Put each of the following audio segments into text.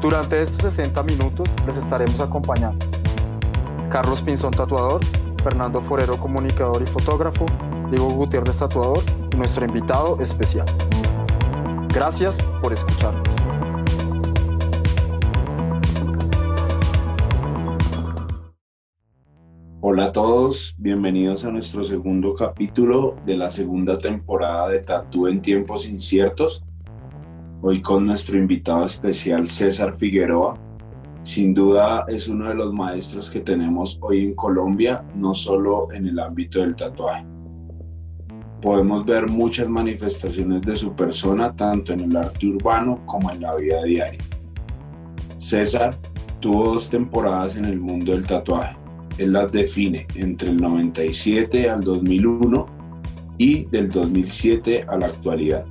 Durante estos 60 minutos les estaremos acompañando Carlos Pinzón Tatuador, Fernando Forero Comunicador y Fotógrafo, Diego Gutiérrez Tatuador nuestro invitado especial. Gracias por escucharnos. Hola a todos, bienvenidos a nuestro segundo capítulo de la segunda temporada de Tatú en tiempos inciertos. Hoy con nuestro invitado especial César Figueroa. Sin duda es uno de los maestros que tenemos hoy en Colombia, no solo en el ámbito del tatuaje. Podemos ver muchas manifestaciones de su persona tanto en el arte urbano como en la vida diaria. César tuvo dos temporadas en el mundo del tatuaje él las define entre el 97 al 2001 y del 2007 a la actualidad.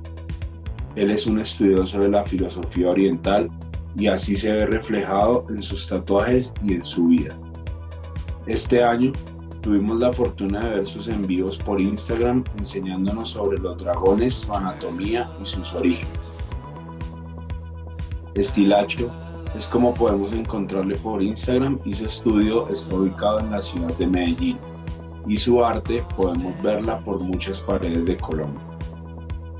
Él es un estudioso de la filosofía oriental y así se ve reflejado en sus tatuajes y en su vida. Este año tuvimos la fortuna de ver sus envíos por Instagram enseñándonos sobre los dragones, su anatomía y sus orígenes. Estilacho es como podemos encontrarle por Instagram y su estudio está ubicado en la ciudad de Medellín y su arte podemos verla por muchas paredes de Colombia.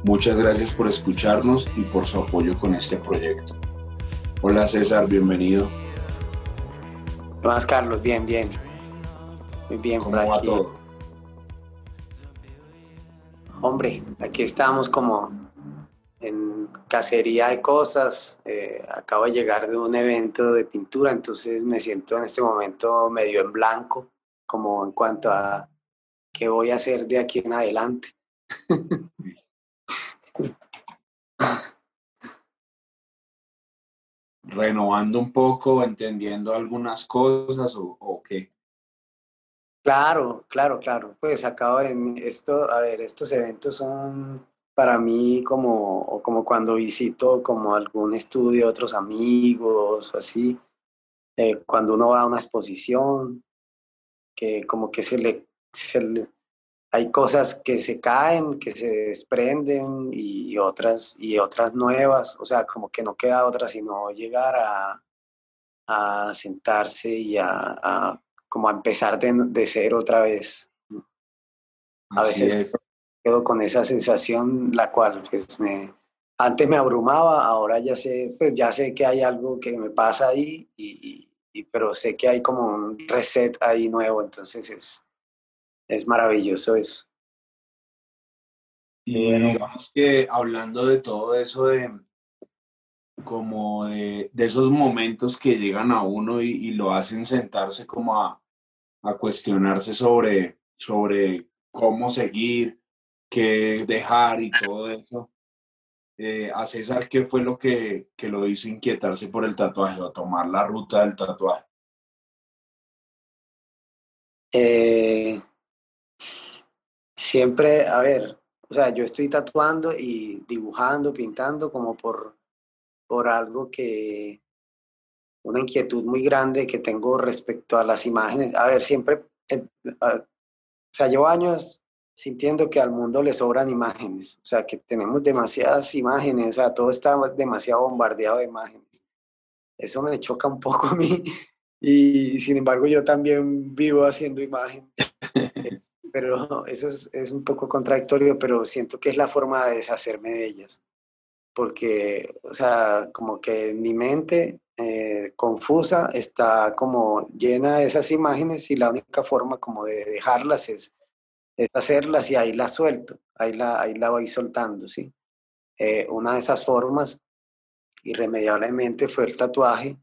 Muchas gracias por escucharnos y por su apoyo con este proyecto. Hola César, bienvenido. ¿Qué más Carlos? Bien, bien. Muy bien ¿Cómo va todo? Hombre, aquí estamos como en cacería de cosas. Eh, acabo de llegar de un evento de pintura, entonces me siento en este momento medio en blanco, como en cuanto a qué voy a hacer de aquí en adelante. Renovando un poco, entendiendo algunas cosas o, qué. Claro, claro, claro. Pues acabo de esto, a ver, estos eventos son para mí como, como cuando visito como algún estudio, otros amigos así, eh, cuando uno va a una exposición, que como que se le, hay cosas que se caen, que se desprenden y, otras, y otras nuevas, o sea, como que no queda otra sino llegar a, a sentarse y a, como a empezar de, de cero otra vez. A veces quedo con esa sensación, la cual pues me, antes me abrumaba, ahora ya sé, pues ya sé que hay algo que me pasa ahí, y, y, pero sé que hay como un reset ahí nuevo, entonces es, es maravilloso eso. Y digamos que hablando de todo eso de como de, de esos momentos que llegan a uno y, y lo hacen sentarse como a, a, cuestionarse sobre, sobre cómo seguir, que dejar y todo eso. Eh, a César, ¿qué fue lo que, que lo hizo inquietarse por el tatuaje o tomar la ruta del tatuaje? Eh, siempre, a ver, o sea, yo estoy tatuando y dibujando, pintando como por, por algo que, una inquietud muy grande que tengo respecto a las imágenes. A ver, siempre, eh, o sea, llevo años sintiendo que al mundo le sobran imágenes, o sea, que tenemos demasiadas imágenes, o sea, todo está demasiado bombardeado de imágenes. Eso me choca un poco a mí y sin embargo yo también vivo haciendo imágenes. Pero eso es, es, un poco contradictorio, pero siento que es la forma de deshacerme de ellas. Porque, o sea, como que mi mente eh, confusa está como llena de esas imágenes y la única forma como de dejarlas es es hacerlas y ahí la suelto, ahí la, ahí la voy soltando, ¿sí? Eh, una de esas formas, irremediablemente, fue el tatuaje,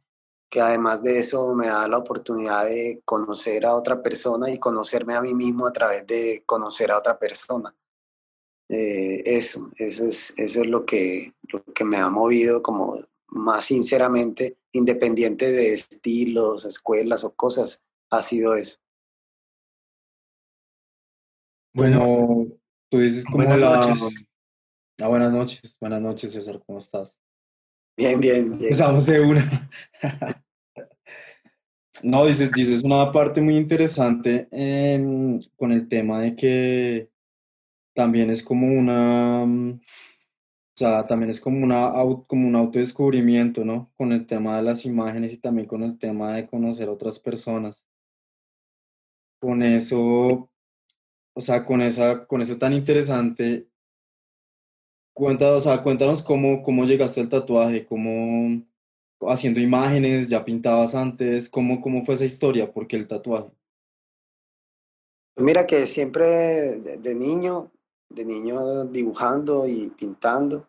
que además de eso me da la oportunidad de conocer a otra persona y conocerme a mí mismo a través de conocer a otra persona. Eh, eso, eso es, eso es lo que, lo que me ha movido como más sinceramente, independiente de estilos, escuelas o cosas, ha sido eso. Bueno, tú dices como buenas la... noches. Ah, buenas noches, buenas noches César, ¿cómo estás? Bien, bien, bien. Empezamos de una. No, dices, dices una parte muy interesante em, con el tema de que también es como una, mm, o sea, también es como, una, como un autodescubrimiento, ¿no? Con el tema de las imágenes y también con el tema de conocer otras personas. Con eso, o sea, con esa, con eso tan interesante, cuenta, o cuéntanos cómo, cómo llegaste al tatuaje, cómo haciendo imágenes, ya pintabas antes, cómo, cómo fue esa historia, por qué el tatuaje. Mira que siempre de, niño, de niño dibujando y pintando,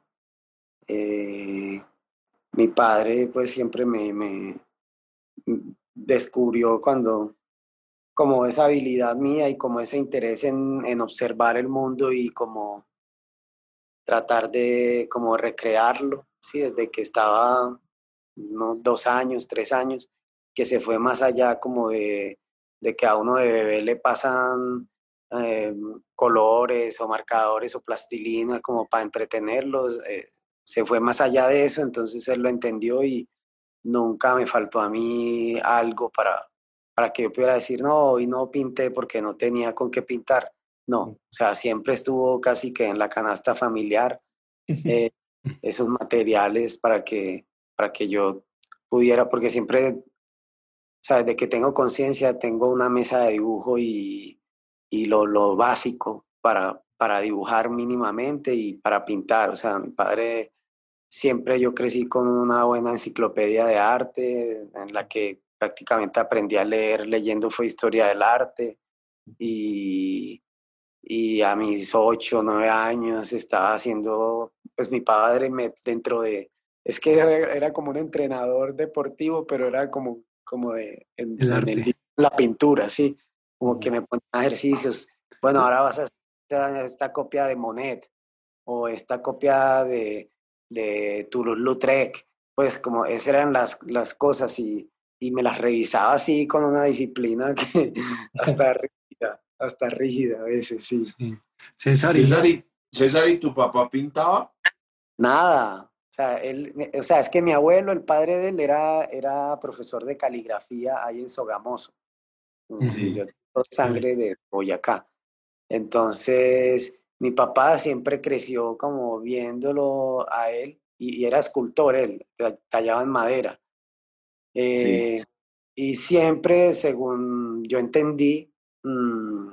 eh, mi padre pues siempre me, me descubrió cuando como esa habilidad mía y como ese interés en, en observar el mundo y como tratar de como recrearlo, ¿sí? Desde que estaba unos dos años, tres años, que se fue más allá como de, de que a uno de bebé le pasan eh, colores o marcadores o plastilina como para entretenerlos, eh, se fue más allá de eso, entonces él lo entendió y nunca me faltó a mí algo para, para que yo pudiera decir, no, hoy no pinté porque no tenía con qué pintar. No, o sea, siempre estuvo casi que en la canasta familiar eh, esos materiales para que, para que yo pudiera, porque siempre, o sea, desde que tengo conciencia, tengo una mesa de dibujo y, y lo, lo básico para, para dibujar mínimamente y para pintar. O sea, mi padre siempre yo crecí con una buena enciclopedia de arte en la que prácticamente aprendí a leer leyendo fue historia del arte y, y a mis ocho, nueve años estaba haciendo, pues mi padre me, dentro de, es que era, era como un entrenador deportivo, pero era como, como de, en, El en arte. el- la pintura, sí, como que me ponía ejercicios. Bueno, ahora vas a hacer esta copia de Monet o esta copia de, de Toulouse-Lautrec, pues como esas eran las, las cosas y, y me las revisaba así con una disciplina que hasta rígida, hasta rígida a veces, sí. Sí. César, y César y, César, ¿y tu papá pintaba? Nada. O sea, él, o sea, es que mi abuelo, el padre de él, era, era profesor de caligrafía ahí en Sogamoso. Mm, Sí. Yo tengo sangre de Boyacá. Entonces, mi papá siempre creció como viéndolo a él y, y era escultor, él ta- tallaba en madera. Eh, Y siempre, según yo entendí, mm,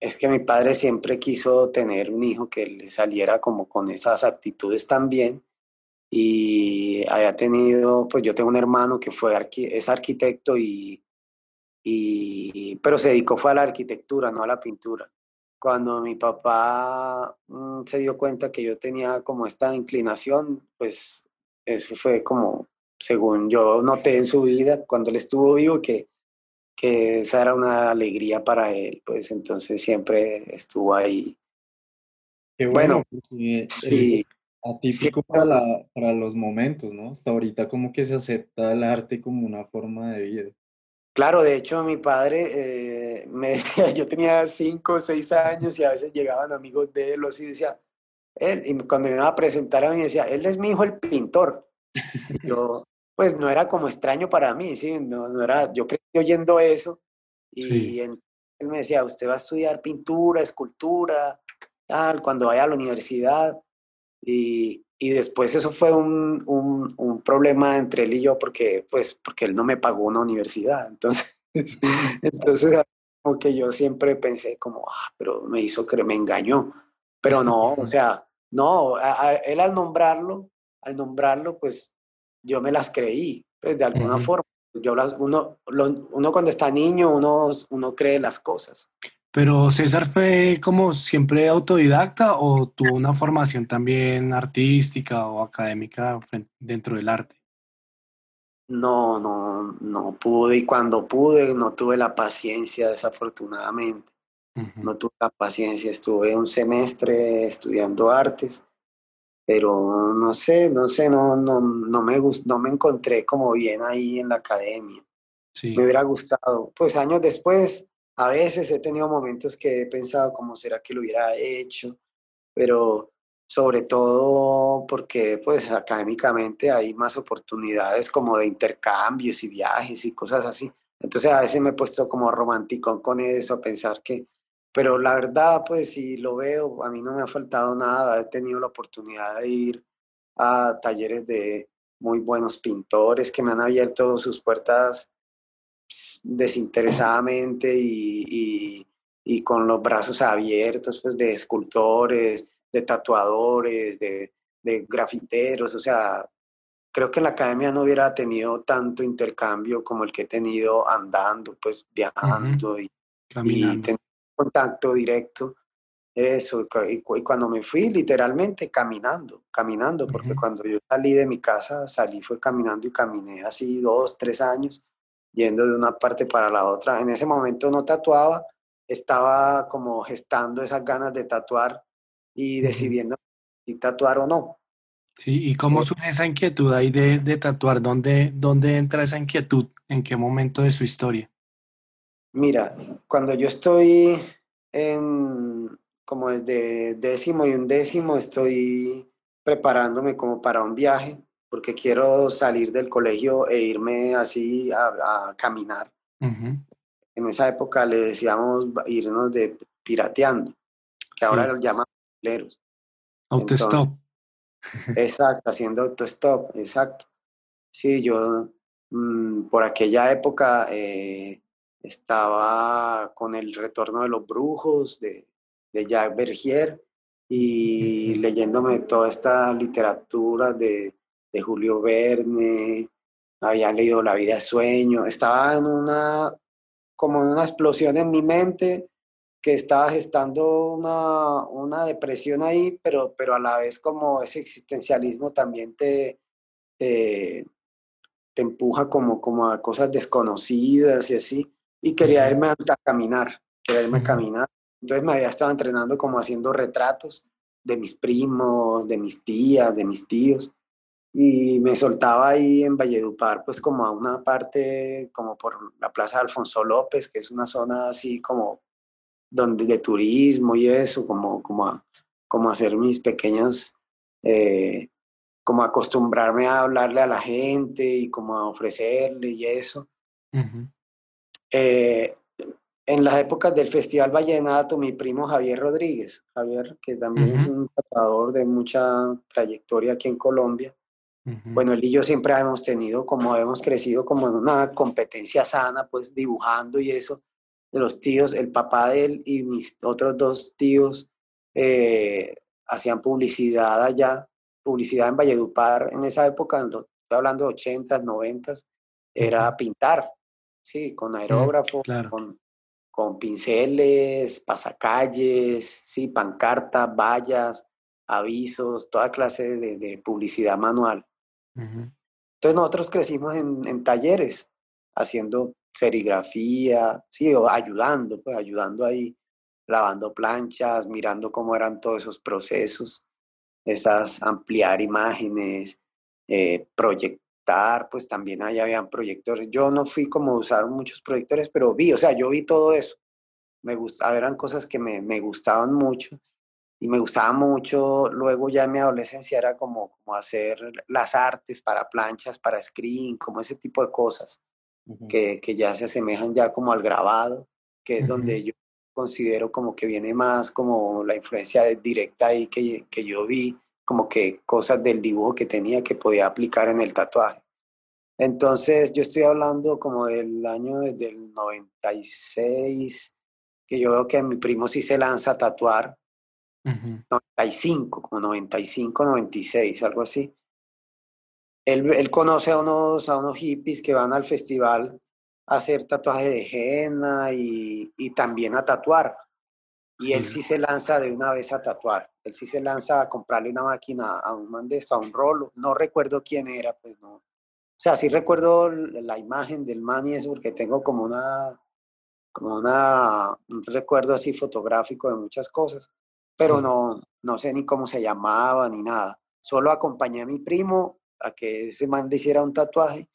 es que mi padre siempre quiso tener un hijo que le saliera como con esas actitudes también. Y haya tenido, pues yo tengo un hermano que fue arqui- es arquitecto y, y, pero se dedicó fue a la arquitectura, no a la pintura. Cuando mi papá mm, se dio cuenta que yo tenía como esta inclinación, pues eso fue como, según yo noté en su vida, cuando él estuvo vivo, que, que esa era una alegría para él, pues entonces siempre estuvo ahí. Qué Bueno, bueno, porque es Sí, atípico para, la- para los momentos, ¿no? Hasta ahorita como que se acepta el arte como una forma de vida. Claro, de hecho mi padre eh, me decía, yo tenía cinco o seis años y a veces llegaban amigos de él o así, decía, él, y cuando me iba a presentar a mí decía, él es mi hijo el pintor. Yo, pues no era como extraño para mí, sí, no, no era, yo crecí oyendo eso y Sí. entonces me decía, usted va a estudiar pintura, escultura, tal, cuando vaya a la universidad. Y, y después eso fue un, un, un problema entre él y yo porque, pues, porque él no me pagó una universidad. Entonces, entonces como que yo siempre pensé como, ah, pero me hizo que me engañó. Pero no, o sea, no, a- a- él al nombrarlo, al nombrarlo, pues yo me las creí, pues de alguna Ujú. forma. Yo las, uno, lo- uno cuando está niño, uno, uno cree las cosas. Pero César fue como siempre autodidacta o tuvo una formación también artística o académica dentro del arte. No, no, no pude y cuando pude no tuve la paciencia, desafortunadamente. No tuve la paciencia, estuve un semestre estudiando artes pero no sé, no sé, no, no, no, me, no me encontré como bien ahí en la academia. Me hubiera gustado. Pues años después, a veces he tenido momentos que he pensado cómo será que lo hubiera hecho, pero sobre todo porque pues académicamente hay más oportunidades como de intercambios y viajes y cosas así. Entonces a veces me he puesto como romántico con eso, a pensar que, pero la verdad pues si lo veo, a mí no me ha faltado nada, he tenido la oportunidad de ir a talleres de muy buenos pintores que me han abierto sus puertas desinteresadamente y, y, con los brazos abiertos, pues de escultores, de tatuadores, de, de grafiteros, o sea, creo que la academia no hubiera tenido tanto intercambio como el que he tenido andando, pues viajando y, y teniendo contacto directo. Eso, y, cuando me fui, literalmente caminando, caminando, porque cuando yo salí de mi casa, salí, fue caminando y caminé así dos, tres años, yendo de una parte para la otra. En ese momento no tatuaba, estaba como gestando esas ganas de tatuar y decidiendo si tatuar o no. Sí, ¿y cómo surge esa inquietud ahí de, de tatuar? ¿Dónde, ¿Dónde entra esa inquietud? ¿En qué momento de su historia? Mira, cuando yo estoy en, como desde décimo y undécimo, estoy preparándome como para un viaje, porque quiero salir del colegio e irme así a, caminar. En esa época le decíamos irnos de pirateando, que ahora lo llaman leros. Autostop. Exacto, haciendo autostop, exacto. Sí, yo mm, por aquella época eh, estaba con el retorno de los brujos de, de Jacques Bergier y leyéndome toda esta literatura de, de Julio Verne, había leído La vida de sueño, estaba en una, como en una explosión en mi mente que estaba gestando una, una, depresión ahí, pero, pero a la vez como ese existencialismo también te, te, empuja como, como a cosas desconocidas y así. Y quería irme a, caminar, quería irme a caminar. Entonces me había estado entrenando como haciendo retratos de mis primos, de mis tías, de mis tíos. Y me soltaba ahí en Valledupar, pues como a una parte, como por la Plaza de Alfonso López, que es una zona así como donde, de turismo y eso, como, como, como hacer mis pequeños, eh, como acostumbrarme a hablarle a la gente y como a ofrecerle y eso. Eh, en las épocas del Festival Vallenato, mi primo Javier Rodríguez, Javier, que también es un tatuador de mucha trayectoria aquí en Colombia, bueno, él y yo siempre hemos tenido, como hemos crecido como en una competencia sana, pues dibujando y eso, de los tíos, el papá de él y mis otros dos tíos eh, hacían publicidad allá, publicidad en Valledupar en esa época, estoy hablando de 80, 90, era pintar, sí, con mm, aerógrafo, con, con pinceles, pasacalles, sí, pancartas, vallas, avisos, toda clase de, publicidad manual. Entonces nosotros crecimos en, talleres, haciendo serigrafía, sí, o ayudando, pues ayudando ahí, lavando planchas, mirando cómo eran todos esos procesos, esas ampliar imágenes, eh, proyectar, pues también ahí habían proyectores. Yo no fui como usar muchos proyectores, pero vi, o sea, yo vi todo eso. Me gustaba, eran cosas que me, me gustaban mucho y me gustaba mucho, luego ya en mi adolescencia era como, como hacer las artes para planchas, para screen, como ese tipo de cosas que, que, ya se asemejan ya como al grabado, que es donde yo considero como que viene más como la influencia directa ahí que, que yo vi, como que cosas del dibujo que tenía que podía aplicar en el tatuaje. Entonces yo estoy hablando como del año desde el 96, que yo veo que mi primo sí se lanza a tatuar, 95, como 95, 96, algo así él, conoce a unos, a unos hippies que van al festival a hacer tatuaje de henna y, también a tatuar. Y él sí se lanza de una vez a tatuar. Él sí se lanza a comprarle una máquina a un man de a un rolo. No recuerdo quién era, pues no. O sea, sí recuerdo la imagen del man y eso porque tengo como una, como una, un recuerdo así fotográfico de muchas cosas, pero no, no sé ni cómo se llamaba ni nada. solo acompañé a mi primo a que ese man le hiciera un tatuaje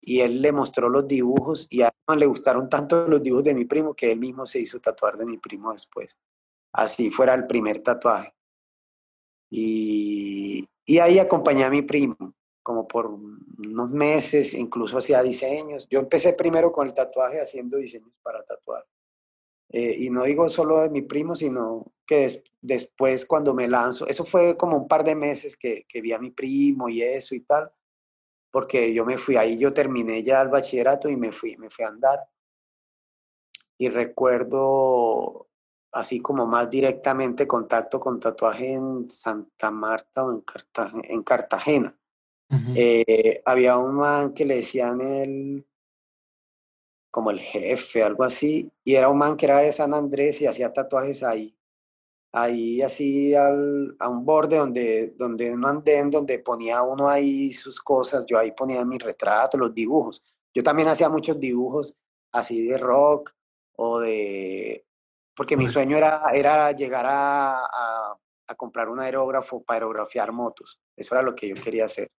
y él le mostró los dibujos y a él le gustaron tanto los dibujos de mi primo que él mismo se hizo tatuar de mi primo después. Así fuera el primer tatuaje. Y, y ahí acompañé a mi primo, como por unos meses, incluso hacía diseños. Yo empecé primero con el tatuaje haciendo diseños para tatuar. Eh, y no digo solo de mi primo, sino que después cuando me lanzo, eso fue como un par de meses que, que vi a mi primo y eso y tal porque yo me fui ahí, yo terminé ya el bachillerato y me fui, me fui a andar. Y recuerdo así como más directamente contacto con tatuaje en Santa Marta o en Cartagena. En Cartagena. Eh, había un man que le decían el como el jefe, algo así, y era un man que era de San Andrés y hacía tatuajes ahí ahí así al, a un borde donde, donde un andén, donde ponía uno ahí sus cosas, yo ahí ponía mi retrato, los dibujos. Yo también hacía muchos dibujos así de rock o de... Porque mi sueño era, era llegar a, a, a comprar un aerógrafo para aerografiar motos. Eso era lo que yo quería hacer.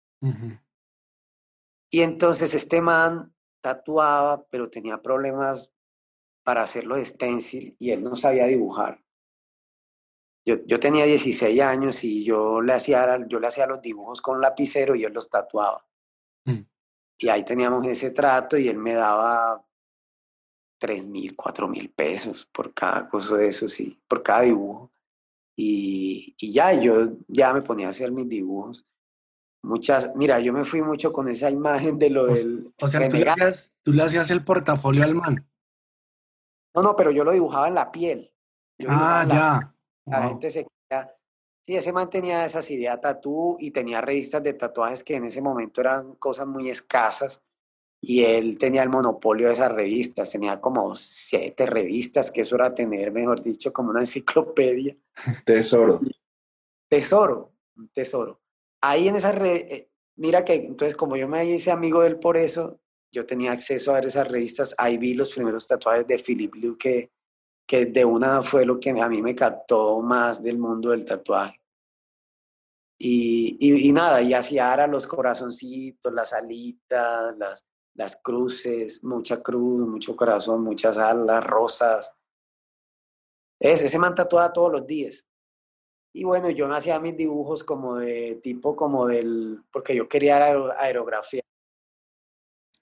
Y entonces este man tatuaba, pero tenía problemas para hacerlo de stencil y él no sabía dibujar. Yo, yo, tenía 16 años y yo le, hacía, yo le hacía los dibujos con lapicero y él los tatuaba. Mm. Y ahí teníamos ese trato y él me daba 3 mil, 4 mil pesos por cada cosa de eso, sí, por cada dibujo. Y, y, ya, yo ya me ponía a hacer mis dibujos. Muchas, mira, yo me fui mucho con esa imagen de lo del... O sea, tú le, hacías, tú le, hacías, el portafolio al man. No, no, pero yo lo dibujaba en la piel. ah, ya. La gente se queda. Sí, ese man tenía esas ideas tatú y tenía revistas de tatuajes que en ese momento eran cosas muy escasas y él tenía el monopolio de esas revistas, tenía como siete revistas, que eso era tener, mejor dicho, como una enciclopedia. Tesoro. Tesoro, tesoro. Ahí en esa red, eh, mira que entonces como yo me hice amigo de él por eso, yo tenía acceso a ver esas revistas, ahí vi los primeros tatuajes de Philip Blue que, que de una fue lo que a mí me captó más del mundo del tatuaje. Y, y, nada, y hacía ahora los corazoncitos, las alitas, las, las cruces, mucha cruz, mucho corazón, muchas alas, rosas. Eso, ese man tatuaba todos los días. Y bueno, yo me hacía mis dibujos como de tipo como del, porque yo quería aerografía.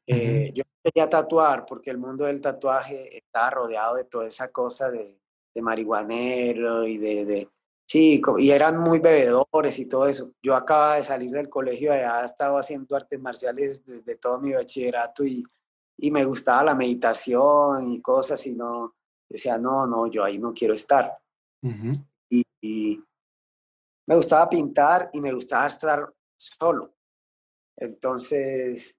Eh, yo quería tatuar porque el mundo del tatuaje estaba rodeado de toda esa cosa de, de marihuanero y de, de, sí, y eran muy bebedores y todo eso. Yo acababa de salir del colegio, ya estaba haciendo artes marciales desde todo mi bachillerato y, y me gustaba la meditación y cosas y no, decía, no, no, yo ahí no quiero estar. y, y me gustaba pintar y me gustaba estar solo. Entonces,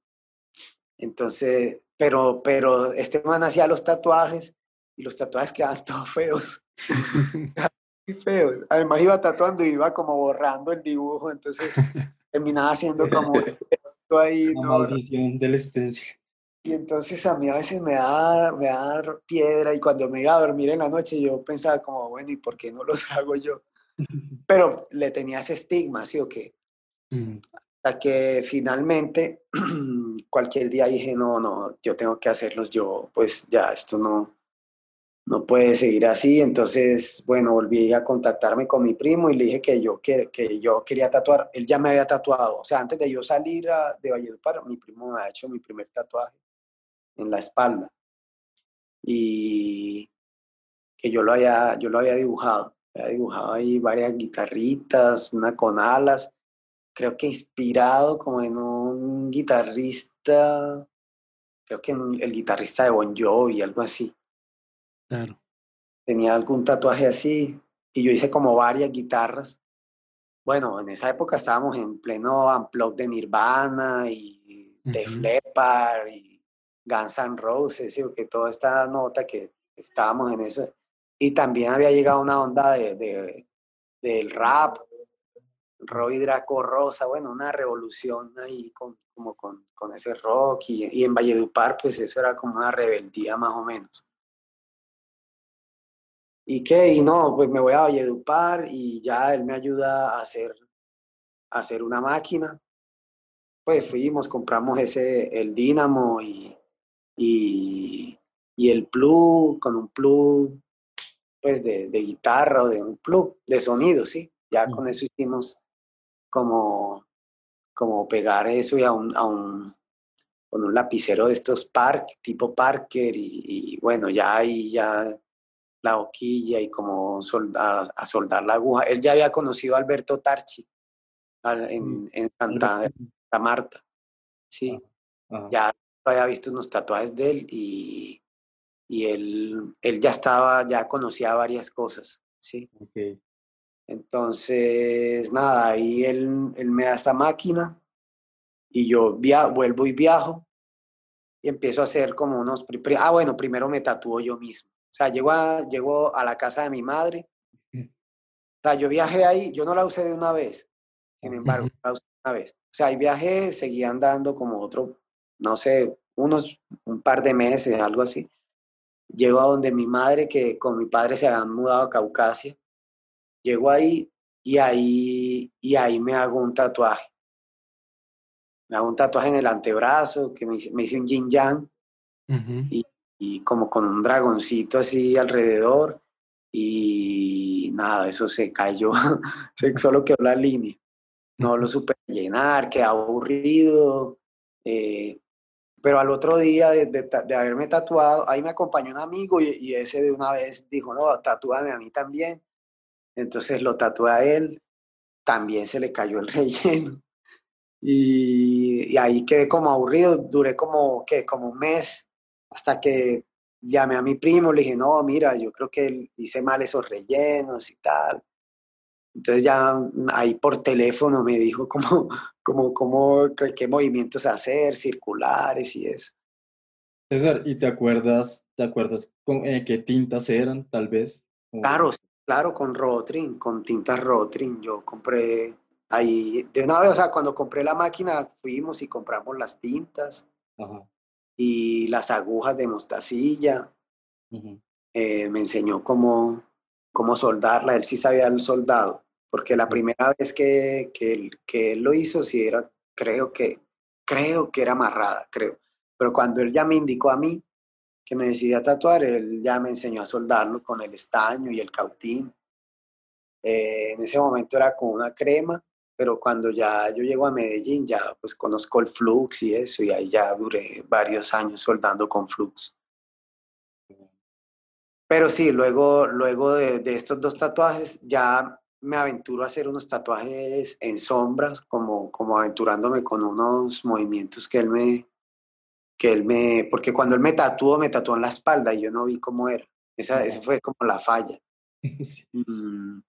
entonces, pero, pero este man hacía los tatuajes y los tatuajes quedaban todos feos. feos. Además iba tatuando y iba como borrando el dibujo, entonces terminaba haciendo como ahí. La maldición del estencil. Y entonces a mí a veces me da, me da piedra y cuando me iba a dormir en la noche yo pensaba como, bueno, ¿y por qué no los hago yo? Pero le tenía ese estigma, ¿sí o qué? Mm. Hasta que finalmente cualquier día dije, no, no, yo tengo que hacerlos yo, pues ya, esto no, no puede seguir así. Entonces, bueno, volví a contactarme con mi primo y le dije que yo, que, que yo quería tatuar. Él ya me había tatuado, o sea, antes de yo salir a, de Valledupar, mi primo me ha hecho mi primer tatuaje en la espalda. Y que yo lo había, yo lo había dibujado. Había dibujado ahí varias guitarritas, una con alas creo que inspirado como en un guitarrista, creo que en el guitarrista de Bon Jovi, algo así. Claro. Tenía algún tatuaje así y yo hice como varias guitarras. Bueno, en esa época estábamos en pleno unplug de Nirvana y de uh y Guns N' Roses, y que toda esta nota que estábamos en eso. Y también había llegado una onda de, de del rap Roy Draco Rosa, bueno, una revolución ahí con, como con, con ese rock y, y, en Valledupar pues eso era como una rebeldía más o menos. ¿Y qué? Y no, pues me voy a Valledupar y ya él me ayuda a hacer a hacer una máquina. Pues fuimos, compramos ese, el dínamo y, y, y el plug, con un plug pues de, de, guitarra o de un plug de sonido, ¿sí? Ya con eso hicimos como, como pegar eso y a un, a un, con un lapicero de estos Park, tipo Parker y, bueno, ya ahí ya la hoquilla y como soldar, a soldar la aguja. Él ya había conocido a Alberto Tarchi en, en Santa, Santa, Marta, sí. Ya había visto unos tatuajes de él y, y él, él ya estaba, ya conocía varias cosas, ¿sí? Okay. Entonces, nada, ahí él, él me da esta máquina y yo via vuelvo y viajo y empiezo a hacer como unos... Ah, bueno, primero me tatúo yo mismo. O sea, llego a, llego a la casa de mi madre. O sea, yo viajé ahí, yo no la usé de una vez, sin embargo, la usé una vez. O sea, ahí viajé, seguí andando como otro, no sé, unos, un par de meses, algo así. Llego a donde mi madre, que con mi padre se habían mudado a Caucasia. Llego ahí y ahí, y ahí me hago un tatuaje. Me hago un tatuaje en el antebrazo, que me hice, me hice un yin yang. Uh -huh. y, y, como con un dragoncito así alrededor. Y nada, eso se cayó. Solo quedó la línea. No lo supe llenar, quedé aburrido. Eh, pero al otro día de, de, haberme tatuado, ahí me acompañó un amigo y, ese de una vez dijo, no, tatúame a mí también. Entonces lo tatué a él, también se le cayó el relleno. Y, ahí quedé como aburrido, duré como, ¿qué? Como un mes, hasta que llamé a mi primo, le dije, no, mira, yo creo que hice mal esos rellenos y tal. Entonces ya ahí por teléfono me dijo cómo, cómo, cómo, qué movimientos hacer, circulares y eso. César, ¿y te acuerdas, te acuerdas con eh, qué tintas eran, tal vez? Claro, claro, con Rotring, con tintas Rotring. Yo compré ahí, de una vez, o sea, cuando compré la máquina, fuimos y compramos las tintas Ajá. y las agujas de mostacilla. Uh -huh. eh, me enseñó cómo, cómo soldarla. Él sí sabía el soldado, porque la primera vez que, que, él, que él lo hizo, sí era, creo que, creo que era amarrada, creo. Pero cuando él ya me indicó a mí que me decidí a tatuar, él ya me enseñó a soldarlo con el estaño y el cautín. Eh, en ese momento era con una crema, pero cuando ya yo llego a Medellín, ya pues conozco el flux y eso, y ahí ya duré varios años soldando con flux. Pero sí, luego, luego de, de, estos dos tatuajes ya me aventuro a hacer unos tatuajes en sombras, como, como aventurándome con unos movimientos que él me, que él me, porque cuando él me tatuó, me tatuó en la espalda y yo no vi cómo era. Esa, esa fue como la falla. Sí. Mm.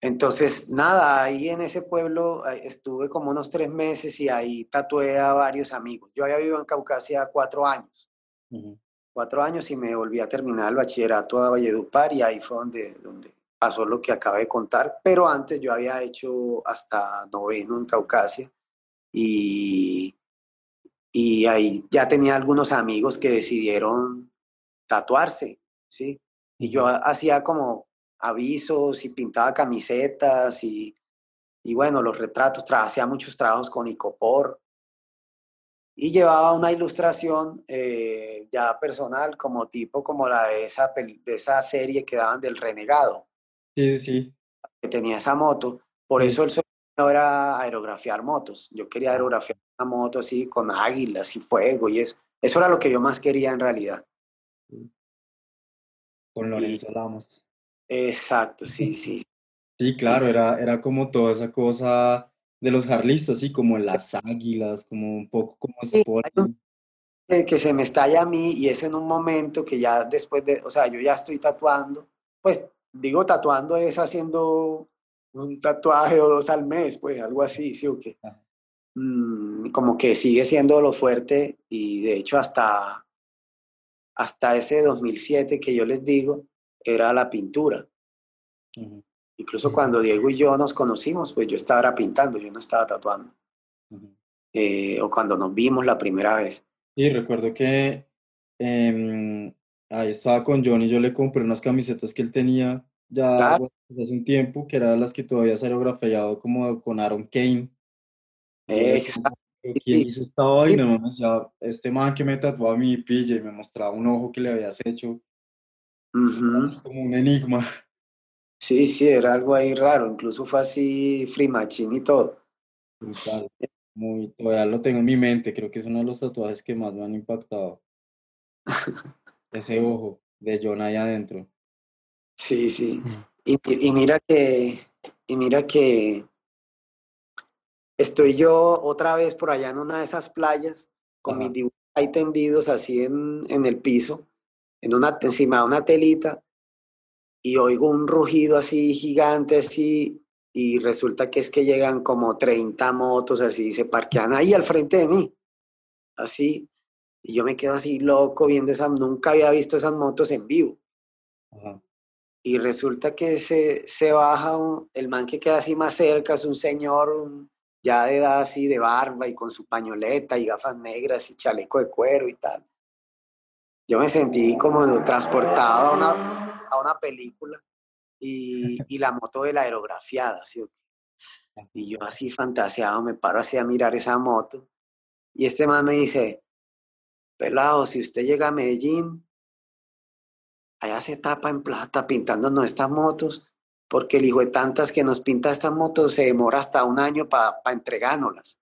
Entonces, nada, ahí en ese pueblo estuve como unos tres meses y ahí tatué a varios amigos. Yo había vivido en Caucasia cuatro años. Uh -huh cuatro años y me volví a terminar el bachillerato a Valledupar y ahí fue donde, donde pasó lo que acabé de contar, pero antes yo había hecho hasta noveno en Caucasia y, y ahí ya tenía algunos amigos que decidieron tatuarse, ¿sí? Y yo hacía como avisos y pintaba camisetas y, y bueno, los retratos, hacía muchos trabajos con Icopor, y llevaba una ilustración eh, ya personal como tipo como la de esa, de esa serie que daban del renegado. Sí, sí, sí. Que tenía esa moto. Por sí. eso el sueño era aerografiar motos. Yo quería aerografiar una moto así con águilas y fuego y eso. Eso era lo que yo más quería en realidad. Con Lorenzo y, Lamas. Exacto, sí, sí. Sí, claro, era, era como toda esa cosa de los harlistas, así como las águilas, como un poco como sport. Que, que se me estalla a mí y es en un momento que ya después de, o sea, yo ya estoy tatuando, pues digo tatuando es haciendo un tatuaje o dos al mes, pues algo así, sí o qué. Mm, como que sigue siendo lo fuerte y de hecho hasta, hasta ese 2007 que yo les digo, era la pintura. Uh -huh. Incluso uh -huh. cuando Diego y yo nos conocimos, pues yo estaba pintando, yo no estaba tatuando. Uh -huh. eh, o cuando nos vimos la primera vez. Y recuerdo que eh, ahí estaba con Johnny, yo le compré unas camisetas que él tenía ya claro. pues, hace un tiempo, que eran las que tú habías aerografiado como con Aaron Kane. Exacto. ¿Quién hizo esta vaina? Me decía, este man que me tatuó a mi pilla y me mostraba un ojo que le habías hecho. Así como un enigma. Sí, sí, era algo ahí raro. Incluso fue así, free machine y todo. Brutal. Muy, todavía lo tengo en mi mente. Creo que es uno de los tatuajes que más me han impactado. Ese ojo de John ahí adentro. Sí, sí. Y, y mira que, y mira que estoy yo otra vez por allá en una de esas playas con mis dibujos ahí tendidos así en, en el piso, en una, encima de una telita, y oigo un rugido así gigante, así, y resulta que es que llegan como 30 motos así, y se parquean ahí al frente de mí, así, y yo me quedo así loco viendo esa, nunca había visto esas motos en vivo. Y resulta que se, se baja un, el man que queda así más cerca, es un señor ya de edad así, de barba y con su pañoleta y gafas negras y chaleco de cuero y tal. Yo me sentí como transportado a una, a una película y, y la moto de la aerografiada, ¿sí? Y yo así fantaseado me paro así a mirar esa moto y este man me dice, pelado, si usted llega a Medellín, allá se tapa en plata pintando nuestras motos, porque el hijo de tantas que nos pinta estas motos se demora hasta un año para pa entregárnoslas.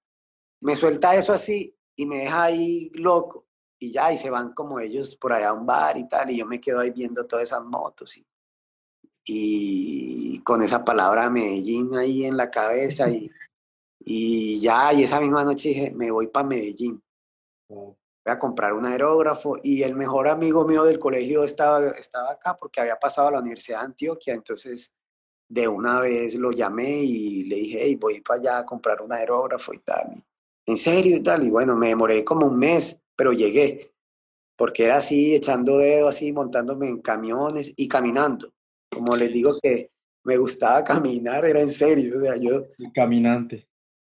Me suelta eso así y me deja ahí loco y ya, y se van como ellos por allá a un bar y tal, y yo me quedo ahí viendo todas esas motos y, y con esa palabra Medellín ahí en la cabeza y, y ya, y esa misma noche dije, me voy para Medellín. Voy a comprar un aerógrafo y el mejor amigo mío del colegio estaba, estaba acá porque había pasado a la Universidad de Antioquia, entonces de una vez lo llamé y le dije, hey, voy para allá a comprar un aerógrafo y tal. En serio y tal. Y bueno, me demoré como un mes, pero llegué, porque era así, echando dedo, así, montándome en camiones y caminando. Como les digo que me gustaba caminar, era en serio. O sea, yo, Caminante.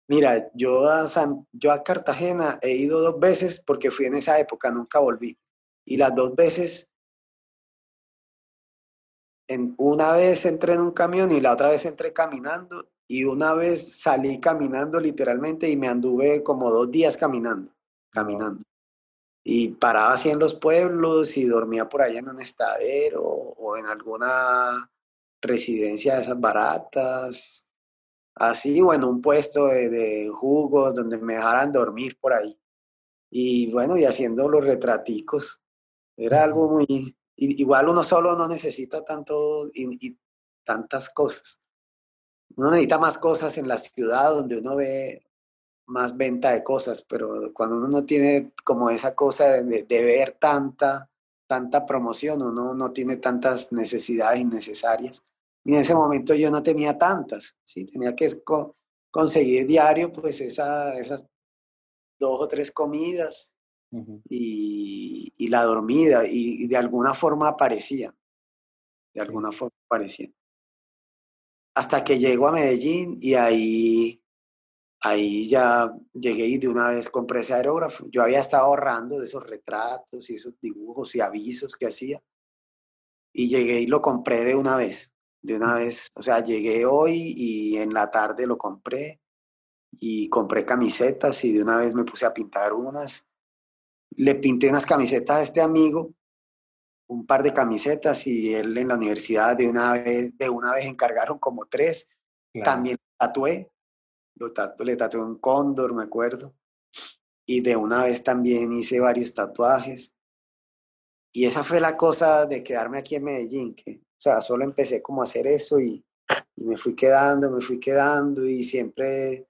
Mira, yo a, San, yo a Cartagena he ido dos veces porque fui en esa época, nunca volví. Y las dos veces en, una vez entré en un camión y la otra vez entré caminando y una vez salí caminando literalmente y me anduve como dos días caminando, caminando. Y paraba así en los pueblos y dormía por ahí en un estadero o en alguna residencia de esas baratas. Así, bueno, un puesto de, de jugos donde me dejaran dormir por ahí. Y bueno, y haciendo los retraticos. Era algo muy, igual uno solo no necesita tanto y, tantas cosas. Uno necesita más cosas en la ciudad donde uno ve más venta de cosas, pero cuando uno no tiene como esa cosa de, ver tanta, tanta promoción, uno no tiene tantas necesidades innecesarias. Y en ese momento yo no tenía tantas, ¿sí? Tenía que conseguir diario pues esa, esas dos o tres comidas y, la dormida, y, de alguna forma aparecían, de alguna forma aparecían. Hasta que llego a Medellín y ahí, ahí ya llegué y de una vez compré ese aerógrafo. Yo había estado ahorrando de esos retratos y esos dibujos y avisos que hacía. Y llegué y lo compré de una vez, de una vez. O sea, llegué hoy y en la tarde lo compré y compré camisetas y de una vez me puse a pintar unas le pinté unas camisetas a este amigo, un par de camisetas y él en la universidad de una vez, de una vez encargaron como tres. También tatué, lo tatué, le tatué un cóndor, me acuerdo. Y de una vez también hice varios tatuajes. Y esa fue la cosa de quedarme aquí en Medellín, que, o sea, solo empecé como a hacer eso y, y me fui quedando, me fui quedando y siempre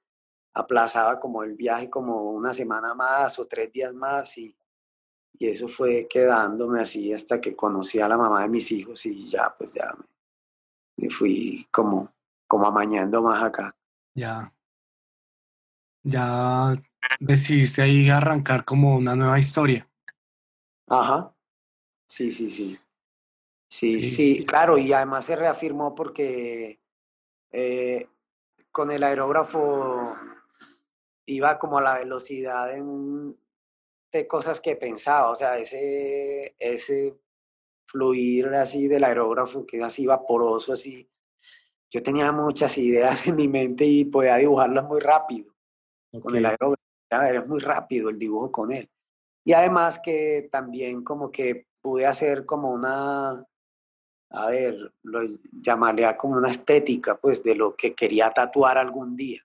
aplazaba como el viaje como una semana más o tres días más y, y eso fue quedándome así hasta que conocí a la mamá de mis hijos y ya pues ya me, fui como, como amañando más acá. Ya. Ya decidiste ahí arrancar como una nueva historia. Ajá. Sí, sí, sí. Sí, sí, claro, y además se reafirmó porque eh, con el aerógrafo iba como a la velocidad de cosas que pensaba, o sea, ese, ese fluir así del aerógrafo que es así vaporoso, así, yo tenía muchas ideas en mi mente y podía dibujarlas muy rápido. Con el aerógrafo, era muy rápido el dibujo con él. Y además que también como que pude hacer como una, a ver, lo llamaría como una estética, pues, de lo que quería tatuar algún día,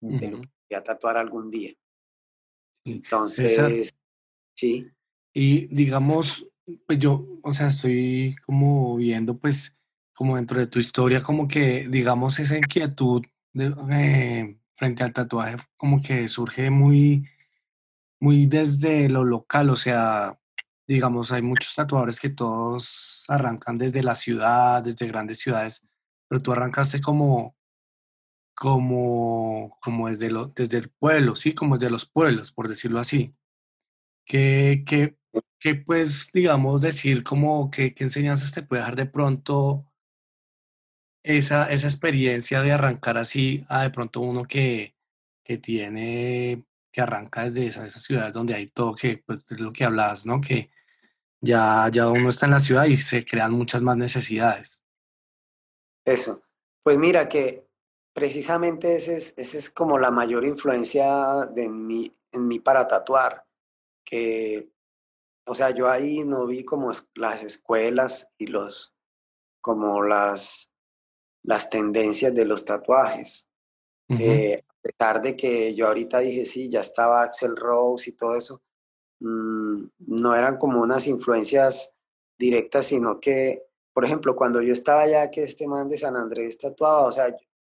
de lo que quería tatuar algún día. Entonces, sí. Y digamos, pues yo, o sea, estoy como viendo, pues, como dentro de tu historia, como que, digamos, esa inquietud eh, frente al tatuaje, como que surge muy, muy desde lo local, o sea, digamos, hay muchos tatuadores que todos arrancan desde la ciudad, desde grandes ciudades, pero tú arrancaste como, como, como desde, lo, desde el pueblo, ¿sí? Como desde los pueblos, por decirlo así. ¿Qué, qué, qué pues, digamos, decir, como que, qué enseñanzas te puede dejar de pronto esa, esa experiencia de arrancar así a de pronto uno que, que tiene, que arranca desde esas, esas ciudades donde hay todo, que pues es lo que hablas, ¿no? Que ya, ya uno está en la ciudad y se crean muchas más necesidades. Eso. Pues mira que precisamente esa es, ese es como la mayor influencia de mí, en mí para tatuar, que, o sea, yo ahí no vi como las escuelas y los, como las, las tendencias de los tatuajes. Eh, a pesar de que yo ahorita dije, sí, ya estaba Axel Rose y todo eso, Mm, no eran como unas influencias directas, sino que, por ejemplo, cuando yo estaba allá, que este man de San Andrés tatuaba, o sea,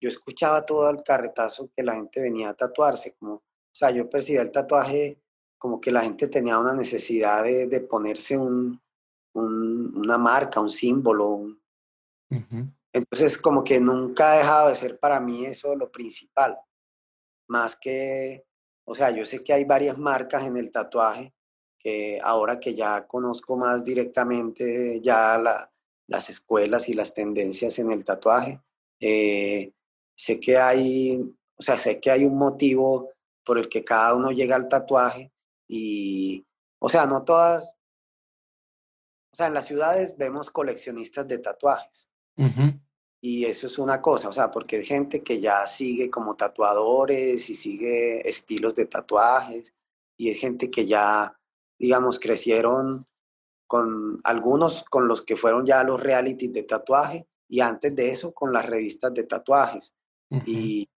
yo, escuchaba todo el carretazo que la gente venía a tatuarse, como, o sea, yo percibía el tatuaje como que la gente tenía una necesidad de, ponerse un, una marca, un símbolo. Entonces, como que nunca ha dejado de ser para mí eso lo principal, más que o sea, yo sé que hay varias marcas en el tatuaje que ahora que ya conozco más directamente ya las escuelas y las tendencias en el tatuaje, eh, sé que hay, o sea, sé que hay un motivo por el que cada uno llega al tatuaje y, o sea, no todas, o sea, en las ciudades vemos coleccionistas de tatuajes. Y eso es una cosa, o sea, porque hay gente que ya sigue como tatuadores y sigue estilos de tatuajes, y hay gente que ya, digamos, crecieron con algunos con los que fueron ya los realities de tatuaje, y antes de eso con las revistas de tatuajes. y,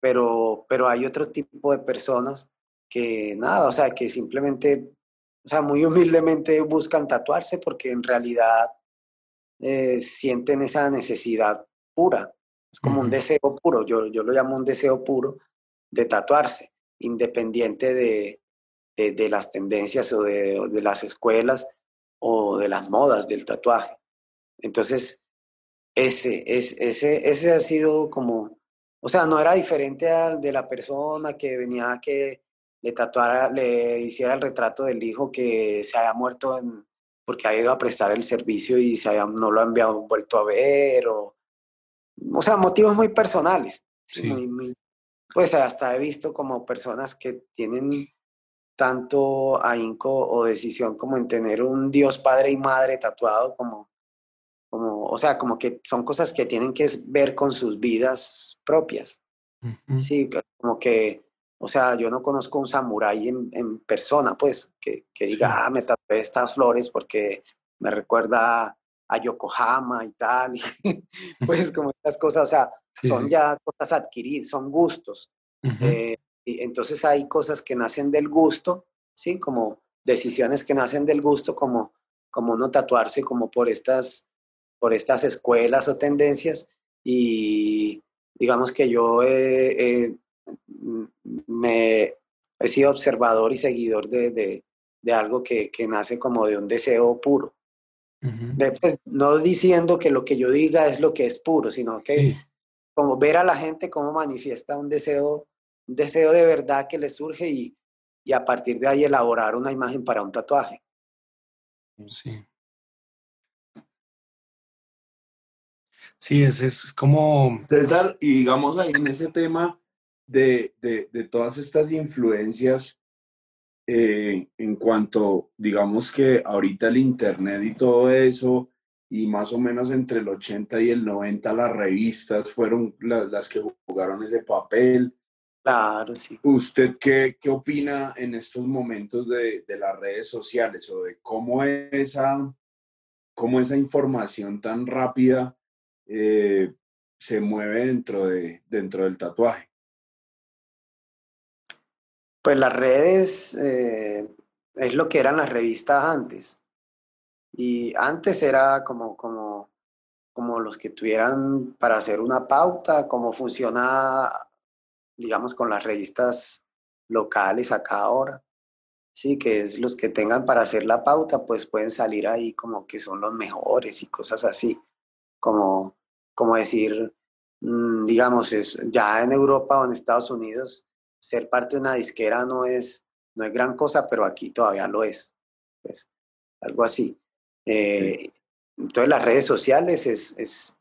pero, pero hay otro tipo de personas que nada, o sea, que simplemente, o sea, muy humildemente buscan tatuarse porque en realidad eh, sienten esa necesidad pura. Es como un deseo puro, yo, yo lo llamo un deseo puro de tatuarse, independiente de, de, las tendencias o de, de, las escuelas o de las modas del tatuaje. Entonces, ese, es, ese, ese ha sido como, o sea, no era diferente al de la persona que venía a que le tatuara, le hiciera el retrato del hijo que se había muerto en, porque ha ido a prestar el servicio y se no lo enviado, vuelto a ver, o, o sea, motivos muy personales. pues hasta he visto como personas que tienen tanto ahínco o decisión como en tener un Dios Padre y Madre tatuado como, como, o sea, como que son cosas que tienen que ver con sus vidas propias. Sí, como que o sea, yo no conozco un samurái en, persona, pues, que, diga, ah, me tatué estas flores porque me recuerda a Yokohama y tal. pues como estas cosas, o sea, son ya cosas adquiridas, son gustos. Eh, y entonces hay cosas que nacen del gusto, ¿sí? Como decisiones que nacen del gusto, como, como no tatuarse como por estas, por estas escuelas o tendencias. Y digamos que yo he me he sido observador y seguidor de, algo que, nace como de un deseo puro. Pues, no diciendo que lo que yo diga es lo que es puro, sino que como ver a la gente cómo manifiesta un deseo, un deseo de verdad que le surge y, y a partir de ahí elaborar una imagen para un tatuaje. Sí. Sí, es, es como... César, y digamos ahí en ese tema, de, de, todas estas influencias eh, en cuanto, digamos que ahorita el Internet y todo eso y más o menos entre el 80 y el 90 las revistas fueron las, que jugaron ese papel. Claro, sí. ¿Usted qué, qué opina en estos momentos de, de, las redes sociales o de cómo esa, cómo esa información tan rápida eh, se mueve dentro, de, dentro del tatuaje? Pues las redes eh, es lo que eran las revistas antes. Y antes era como, como, como los que tuvieran para hacer una pauta, cómo funciona, digamos, con las revistas locales acá ahora. Sí, que es los que tengan para hacer la pauta, pues pueden salir ahí como que son los mejores y cosas así. Como, como decir, mm, digamos, es, ya en Europa o en Estados Unidos, ser parte de una disquera no es, no es gran cosa, pero aquí todavía lo es. Pues, algo así. Eh, entonces las redes sociales es, es,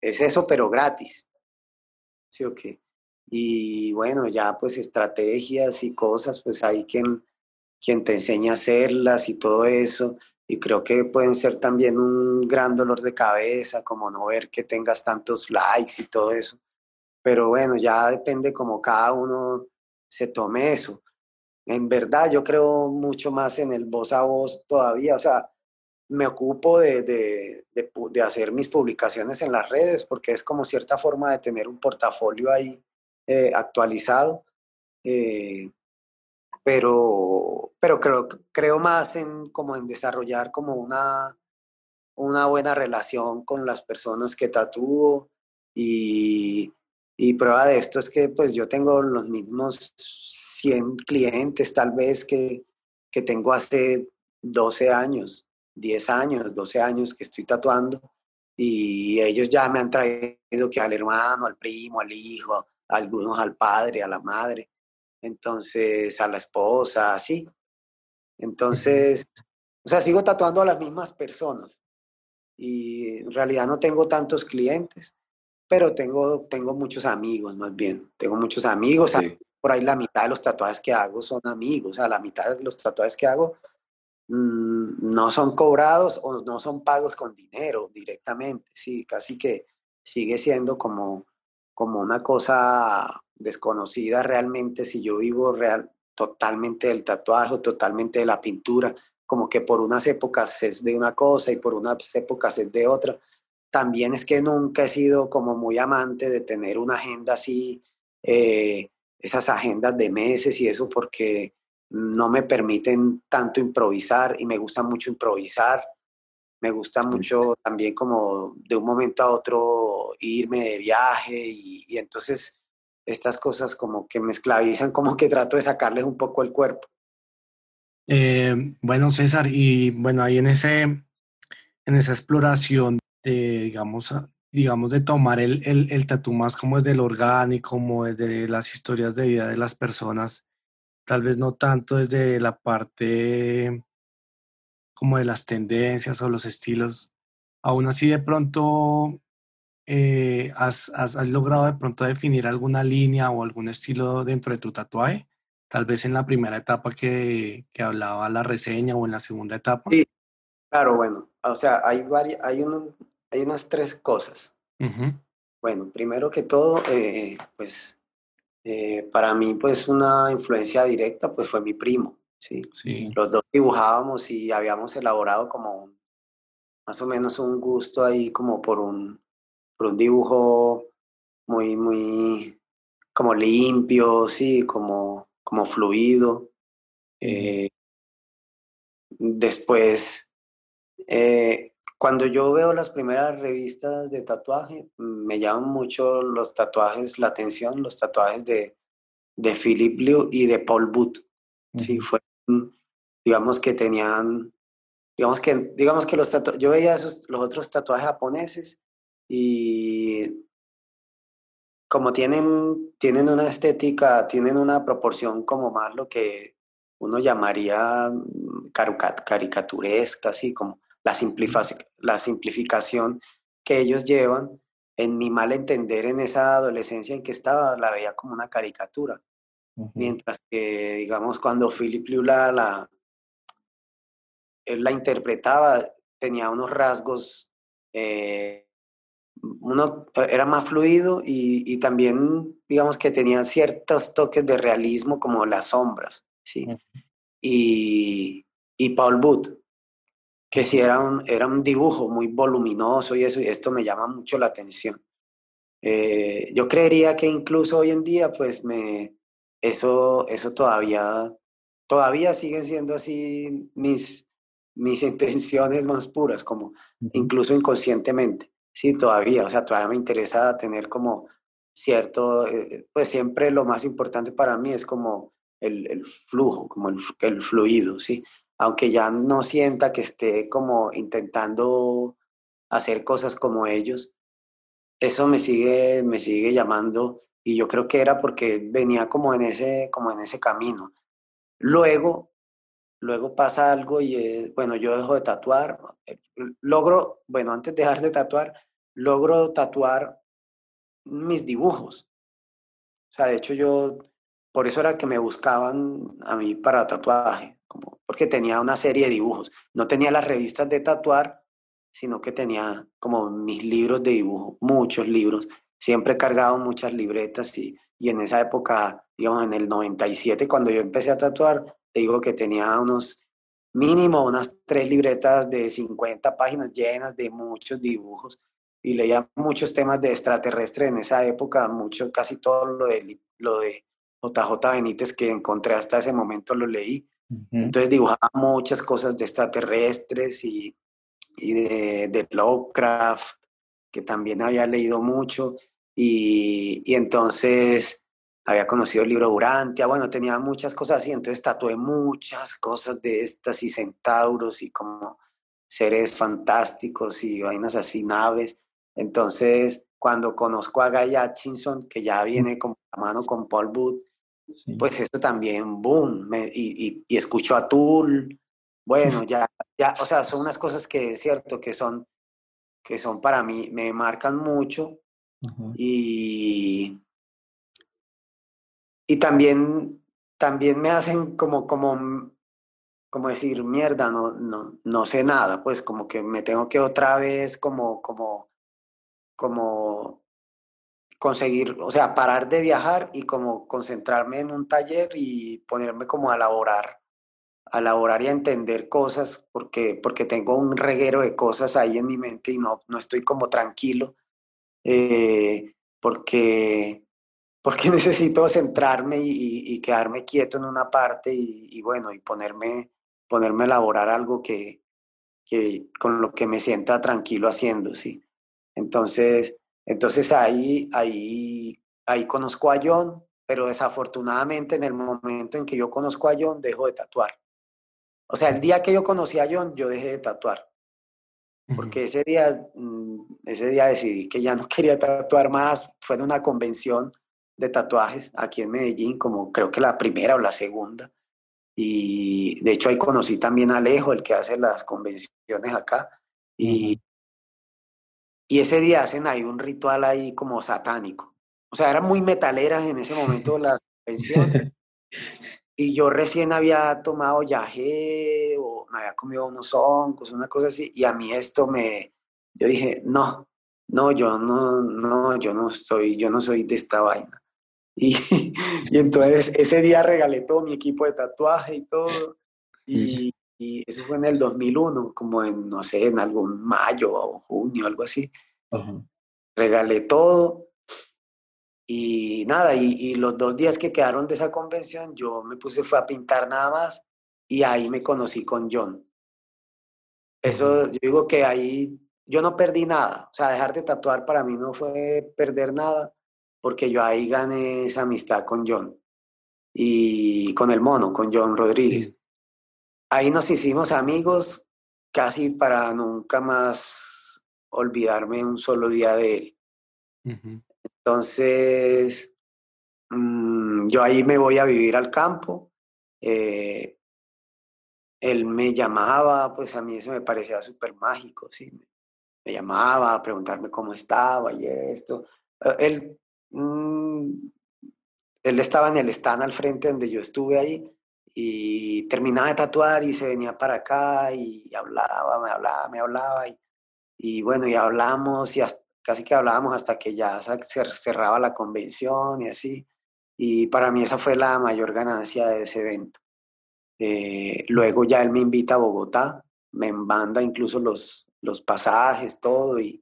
es, eso, pero gratis. ¿Sí o qué? Y bueno, ya pues estrategias y cosas, pues hay quien, quien te enseña a hacerlas y todo eso. Y creo que pueden ser también un gran dolor de cabeza, como no ver que tengas tantos likes y todo eso. Pero bueno, ya depende como cada uno se tome eso. En verdad, yo creo mucho más en el voz a voz todavía. O sea, me ocupo de, de, de, hacer mis publicaciones en las redes porque es como cierta forma de tener un portafolio ahí eh, actualizado. Eh, pero pero creo, creo más en, como en desarrollar como una, una buena relación con las personas que tatúo y, y prueba de esto es que pues yo tengo los mismos 100 clientes tal vez que, que tengo hace 12 años 10 años, 12 años que estoy tatuando y ellos ya me han traído que al hermano, al primo, al hijo, algunos al padre, a la madre, entonces a la esposa, así. Entonces, o sea, sigo tatuando a las mismas personas y en realidad no tengo tantos clientes, pero tengo, tengo muchos amigos más bien, tengo muchos amigos, por ahí la mitad de los tatuajes que hago son amigos, o sea, la mitad de los tatuajes que hago Mm, no son cobrados o no son pagos con dinero directamente, sí, casi que sigue siendo como, como una cosa desconocida realmente si yo vivo real, totalmente del tatuaje, totalmente de la pintura, como que por unas épocas es de una cosa y por unas épocas es de otra. También es que nunca he sido como muy amante de tener una agenda así, eh, esas agendas de meses y eso porque no me permiten tanto improvisar y me gusta mucho improvisar. Me gusta mucho también como de un momento a otro irme de viaje y, entonces estas cosas como que me esclavizan, como que trato de sacarles un poco el cuerpo. Eh, bueno, César, y bueno, ahí en, ese, en esa exploración de, digamos, digamos de tomar el, el, el tatu más como desde el orgánico, como desde las historias de vida de las personas, tal vez no tanto desde la parte como de las tendencias o los estilos, aún así de pronto eh, has, logrado de pronto definir alguna línea o algún estilo dentro de tu tatuaje, tal vez en la primera etapa que, hablaba la reseña o en la segunda etapa. Sí, claro, bueno, o sea, hay, varias, hay, hay unas tres cosas. Bueno, primero que todo, eh, pues eh, para mí, pues una influencia directa, pues fue mi primo, ¿sí? sí. Los dos dibujábamos y habíamos elaborado como más o menos un gusto ahí como por un, por un dibujo muy, muy como limpio, sí, como, como fluido. Eh, después, eh, cuando yo veo las primeras revistas de tatuaje, me llaman mucho los tatuajes, la atención, los tatuajes de, de Philip Blue y de Paul Booth. Sí, fue, digamos que tenían, digamos que, digamos que los tatuajes, yo veía esos, los otros tatuajes japoneses y como tienen, tienen una estética, tienen una proporción como más lo que uno llamaría mm, caricaturesca, así como la, la simplificación que ellos llevan, en mi mal entender en esa adolescencia en que estaba, la veía como una caricatura. Mientras que, digamos, cuando Philip Lula la, él la interpretaba, tenía unos rasgos, eh, uno era más fluido y, y, también, digamos que tenía ciertos toques de realismo como las sombras, ¿sí? Y, y Paul Booth, que sí era un, era un dibujo muy voluminoso y eso, y esto me llama mucho la atención. Eh, yo creería que incluso hoy en día, pues me, eso, eso todavía, todavía siguen siendo así mis, mis intenciones más puras, como incluso inconscientemente, sí, todavía, o sea, todavía me interesa tener como cierto, eh, pues siempre lo más importante para mí es como el, el flujo, como el, el fluido, sí, aunque ya no sienta que esté como intentando hacer cosas como ellos, eso me sigue, me sigue llamando y yo creo que era porque venía como en ese, como en ese camino. Luego, luego pasa algo y bueno, yo dejo de tatuar, eh, logro, bueno, antes de dejar de tatuar, logro tatuar mis dibujos. O sea, de hecho yo, por eso era que me buscaban a mí para tatuaje, como, porque tenía una serie de dibujos. No tenía las revistas de tatuar, sino que tenía como mis libros de dibujo, muchos libros. Siempre he cargado muchas libretas y, y en esa época, digamos en el 97, cuando yo empecé a tatuar, te digo que tenía unos mínimo unas tres libretas de 50 páginas llenas de muchos dibujos y leía muchos temas de extraterrestre en esa época, mucho, casi todo lo de, lo de JJ Benítez que encontré hasta ese momento lo leí. Entonces dibujaba muchas cosas de extraterrestres y y de, de Lovecraft, que también había leído mucho, y, y, entonces había conocido el libro Urantia, bueno, tenía muchas cosas así, entonces tatué muchas cosas de estas y centauros y como seres fantásticos y vainas así, naves. Entonces, cuando conozco a Guy Atchison, que ya viene como a mano con Paul Pues eso también, boom, me, y, y, y, escucho a Tool, bueno, ya, ya, o sea, son unas cosas que es cierto que son, que son para mí, me marcan mucho y, y también, también me hacen como, como, como decir, mierda, no, no, no sé nada, pues como que me tengo que otra vez como, como, como conseguir, o sea, parar de viajar y como concentrarme en un taller y ponerme como a elaborar a elaborar y a entender cosas porque, porque tengo un reguero de cosas ahí en mi mente y no, no estoy como tranquilo eh, porque, porque necesito centrarme y, y, quedarme quieto en una parte y, y, bueno, y ponerme, ponerme a elaborar algo que, que, con lo que me sienta tranquilo haciendo, ¿sí? Entonces, entonces ahí, ahí, ahí conozco a John, pero desafortunadamente en el momento en que yo conozco a John dejo de tatuar. O sea, el día que yo conocí a John, yo dejé de tatuar. Porque ese día, mm, ese día decidí que ya no quería tatuar más. Fue en una convención de tatuajes aquí en Medellín, como creo que la primera o la segunda. Y de hecho ahí conocí también a Alejo, el que hace las convenciones acá. Y, y ese día hacen ahí un ritual ahí como satánico. O sea, eran muy metaleras en ese momento las convenciones. Y yo recién había tomado yagé o me había comido unos hongos, una cosa así, y a mí esto me, yo dije, no, no, yo no, no, yo no soy, yo no soy de esta vaina. Y, y entonces ese día regalé todo mi equipo de tatuaje y todo, y, y, eso fue en el 2001, como en, no sé, en algún mayo o junio, algo así. Regalé todo y nada, y, los dos días que quedaron de esa convención, yo me puse, fue a pintar nada más y ahí me conocí con John. Eso, yo digo que ahí yo no perdí nada. O sea, dejar de tatuar para mí no fue perder nada, porque yo ahí gané esa amistad con John y con el mono, con John Rodríguez. Ahí nos hicimos amigos casi para nunca más olvidarme un solo día de él. Entonces, mmm, yo ahí me voy a vivir al campo. Eh, él me llamaba, pues a mí eso me parecía súper mágico, ¿sí? Me llamaba a preguntarme cómo estaba y esto. Eh, él, mmm, él estaba en el stand al frente donde yo estuve ahí y terminaba de tatuar y se venía para acá y hablaba, me hablaba, me hablaba y, bueno, y hablamos y casi que hablábamos hasta que ya se cerraba la convención y así. Y para mí esa fue la mayor ganancia de ese evento. Eh, luego ya él me invita a Bogotá, me embanda incluso los, los pasajes, todo, y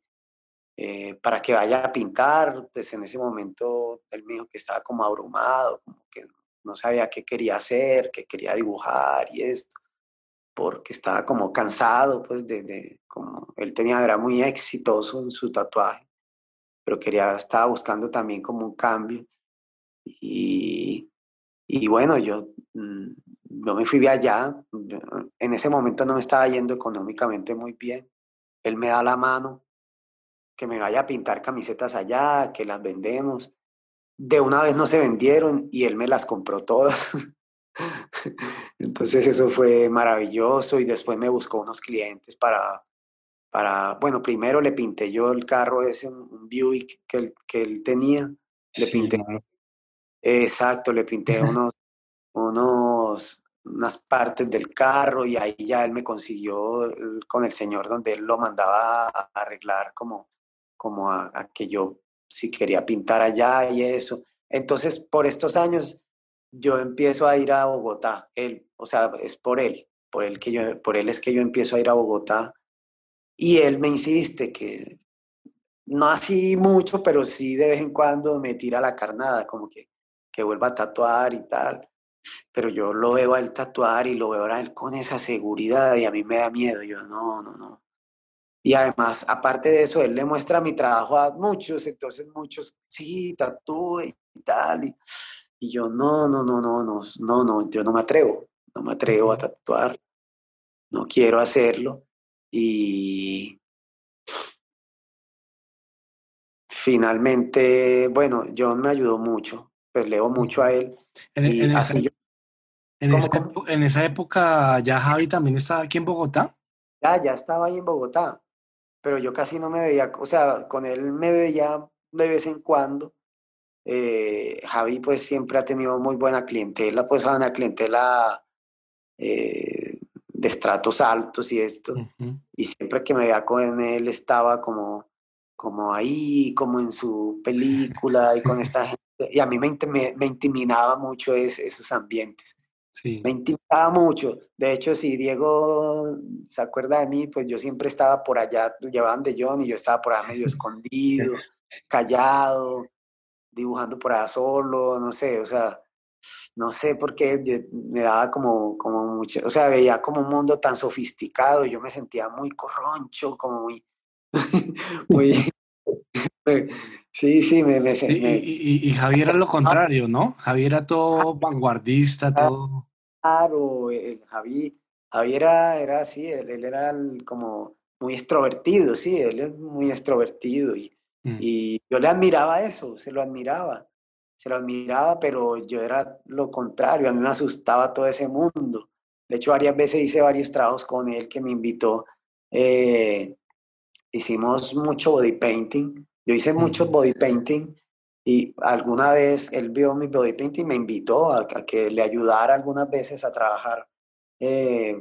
eh, para que vaya a pintar, pues en ese momento él me dijo que estaba como abrumado, como que no sabía qué quería hacer, qué quería dibujar y esto, porque estaba como cansado, pues de, como él tenía, era muy exitoso en su tatuaje, pero quería, estaba buscando también como un cambio. Y, y bueno, yo mm, no me fui allá, en ese momento no me estaba yendo económicamente muy bien, él me da la mano, que me vaya a pintar camisetas allá, que las vendemos, de una vez no se vendieron y él me las compró todas. Entonces eso fue maravilloso y después me buscó unos clientes para, para bueno, primero le pinté yo el carro ese, un Buick que él, que él tenía, le pinté, exacto, le pinté unos, unos, unas partes del carro y ahí ya él me consiguió con el señor donde él lo mandaba a arreglar como, como a que yo si quería pintar allá y eso. Entonces, por estos años, yo empiezo a ir a Bogotá. Él, o sea, es por él, por él, que yo, por él es que yo empiezo a ir a Bogotá. Y él me insiste que, no así mucho, pero sí de vez en cuando me tira la carnada, como que, que vuelva a tatuar y tal. Pero yo lo veo a él tatuar y lo veo a él con esa seguridad y a mí me da miedo. Yo, no, no, no. Y además, aparte de eso, él le muestra mi trabajo a muchos, entonces muchos, sí, tatúe y tal. Y, yo, no, no, no, no, no, no, no, yo no me atrevo, no me atrevo a tatuar, no quiero hacerlo. Y finalmente, bueno, John me ayudó mucho, pues leo mucho a él. En, y así yo, en, esa, en esa época ya Javi también estaba aquí en Bogotá. Ya, ya estaba ahí en Bogotá pero yo casi no me veía, o sea, con él me veía de vez en cuando. Eh, Javi pues siempre ha tenido muy buena clientela, pues una clientela eh, de estratos altos y esto. Y siempre que me veía con él estaba como, como ahí, como en su película y con esta gente. Y a mí me, me, intimidaba mucho esos ambientes. Me intimidaba mucho. De hecho, si Diego se acuerda de mí, pues yo siempre estaba por allá, llevaban de John y yo estaba por allá medio escondido, callado, dibujando por allá solo, no sé, o sea, no sé por qué me daba como, como mucho, o sea, veía como un mundo tan sofisticado yo me sentía muy corroncho, como muy, muy, sí, sí, me, me, y, y, Javier era lo contrario, ¿no? Javier era todo vanguardista, todo. Claro, el Javi, Javier era, era así, él, era como muy extrovertido, sí, él es muy extrovertido y, mm. y yo le admiraba eso, se lo admiraba, se lo admiraba, pero yo era lo contrario, a mí me asustaba todo ese mundo. De hecho, varias veces hice varios trabajos con él que me invitó. Eh, hicimos mucho body painting. Yo hice mucho body painting y alguna vez él vio mi body painting y me invitó a, que le ayudara algunas veces a trabajar eh,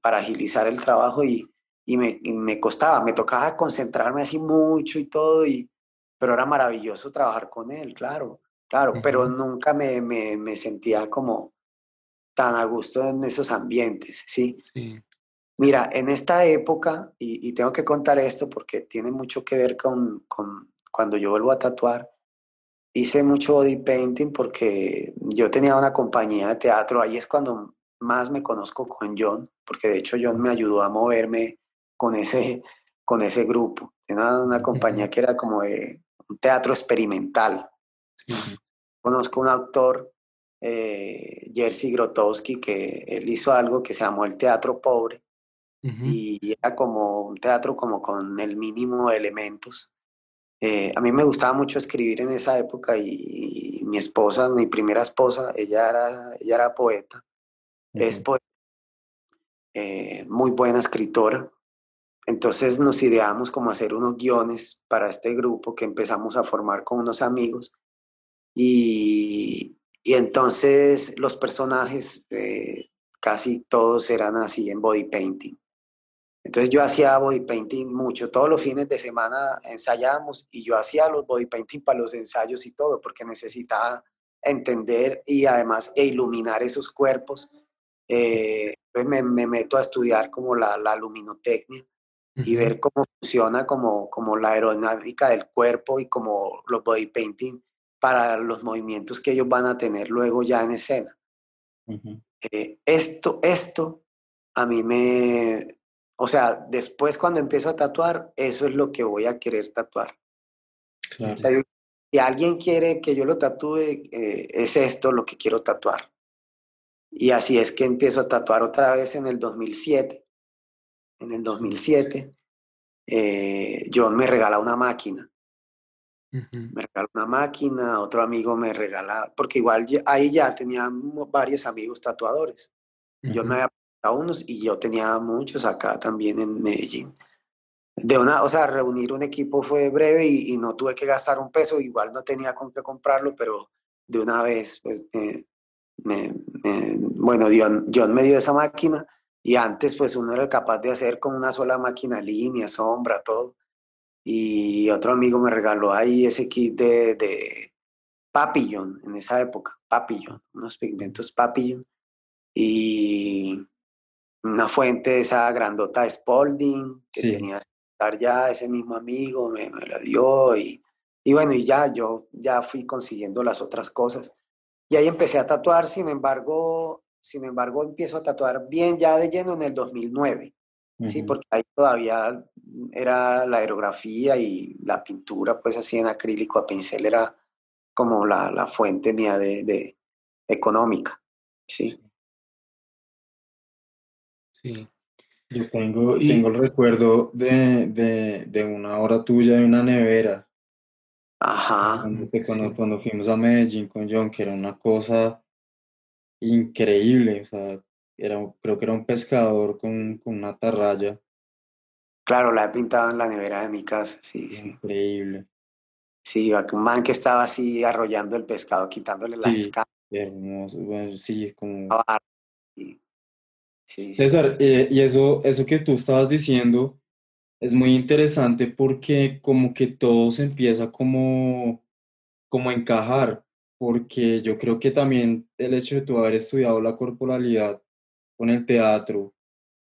para agilizar el trabajo y, y me, me, costaba, me tocaba concentrarme así mucho y todo, y, pero era maravilloso trabajar con él, claro, claro, pero nunca me, me, me, sentía como tan a gusto en esos ambientes, ¿sí? sí. Mira, en esta época, y, y, tengo que contar esto porque tiene mucho que ver con, con cuando yo vuelvo a tatuar, hice mucho body painting porque yo tenía una compañía de teatro, ahí es cuando más me conozco con John, porque de hecho John me ayudó a moverme con ese, con ese grupo. Tenía una compañía que era como de un teatro experimental. Conozco un autor, eh, Jerzy Grotowski, que él hizo algo que se llamó el teatro pobre, y era como un teatro como con el mínimo de elementos. Eh, a mí me gustaba mucho escribir en esa época y, mi esposa, mi primera esposa, ella era, ella era poeta, es poeta, eh, muy buena escritora. Entonces nos ideamos como hacer unos guiones para este grupo que empezamos a formar con unos amigos y, Y entonces los personajes, eh, casi todos eran así en body painting. Entonces yo hacía body painting mucho, todos los fines de semana ensayábamos y yo hacía los body painting para los ensayos y todo, porque necesitaba entender y además e iluminar esos cuerpos. Eh, pues me, me, meto a estudiar como la, la luminotecnia y ver cómo funciona como, como la aerodinámica del cuerpo y como los body painting para los movimientos que ellos van a tener luego ya en escena. Eh, esto, esto a mí me, o sea, después cuando empiezo a tatuar, eso es lo que voy a querer tatuar. si alguien quiere que yo lo tatúe, eh, es esto lo que quiero tatuar. Y así es que empiezo a tatuar otra vez en el 2007. En el 2007, eh, John me regala una máquina. Me regala una máquina, otro amigo me regala, porque igual ahí ya tenía varios amigos tatuadores. Yo me había a unos y yo tenía muchos acá también en Medellín. De una, o sea, reunir un equipo fue breve y, no tuve que gastar un peso, igual no tenía con qué comprarlo, pero de una vez, pues, me, bueno, John, John me dio esa máquina y antes, pues, uno era capaz de hacer con una sola máquina línea, sombra, todo. Y otro amigo me regaló ahí ese kit de, de Papillon en esa época, Papillon, unos pigmentos Papillon. Y una fuente esa grandota de Spalding que tenía que estar ya ese mismo amigo, me, me la dio y, y, bueno, y ya yo ya fui consiguiendo las otras cosas. Y ahí empecé a tatuar, sin embargo, sin embargo empiezo a tatuar bien ya de lleno en el 2009, ¿sí? Porque ahí todavía era la aerografía y la pintura, pues así en acrílico a pincel era como la, la fuente mía de, de económica, ¿sí? Sí. Yo tengo, tengo el recuerdo de, de, de, una hora tuya en una nevera. Ajá. Cuando, cuando, fuimos a Medellín con John, que era una cosa increíble. O sea, era, creo que era un pescador con, con una atarraya. Claro, la he pintado en la nevera de mi casa, sí, sí. Increíble. Sí, un man que estaba así arrollando el pescado, quitándole la sí, Hermoso, bueno, sí, como... Sí, César, eh, y eso, eso que tú estabas diciendo es muy interesante porque como que todo se empieza como, como a encajar, porque yo creo que también el hecho de tú haber estudiado la corporalidad con el teatro,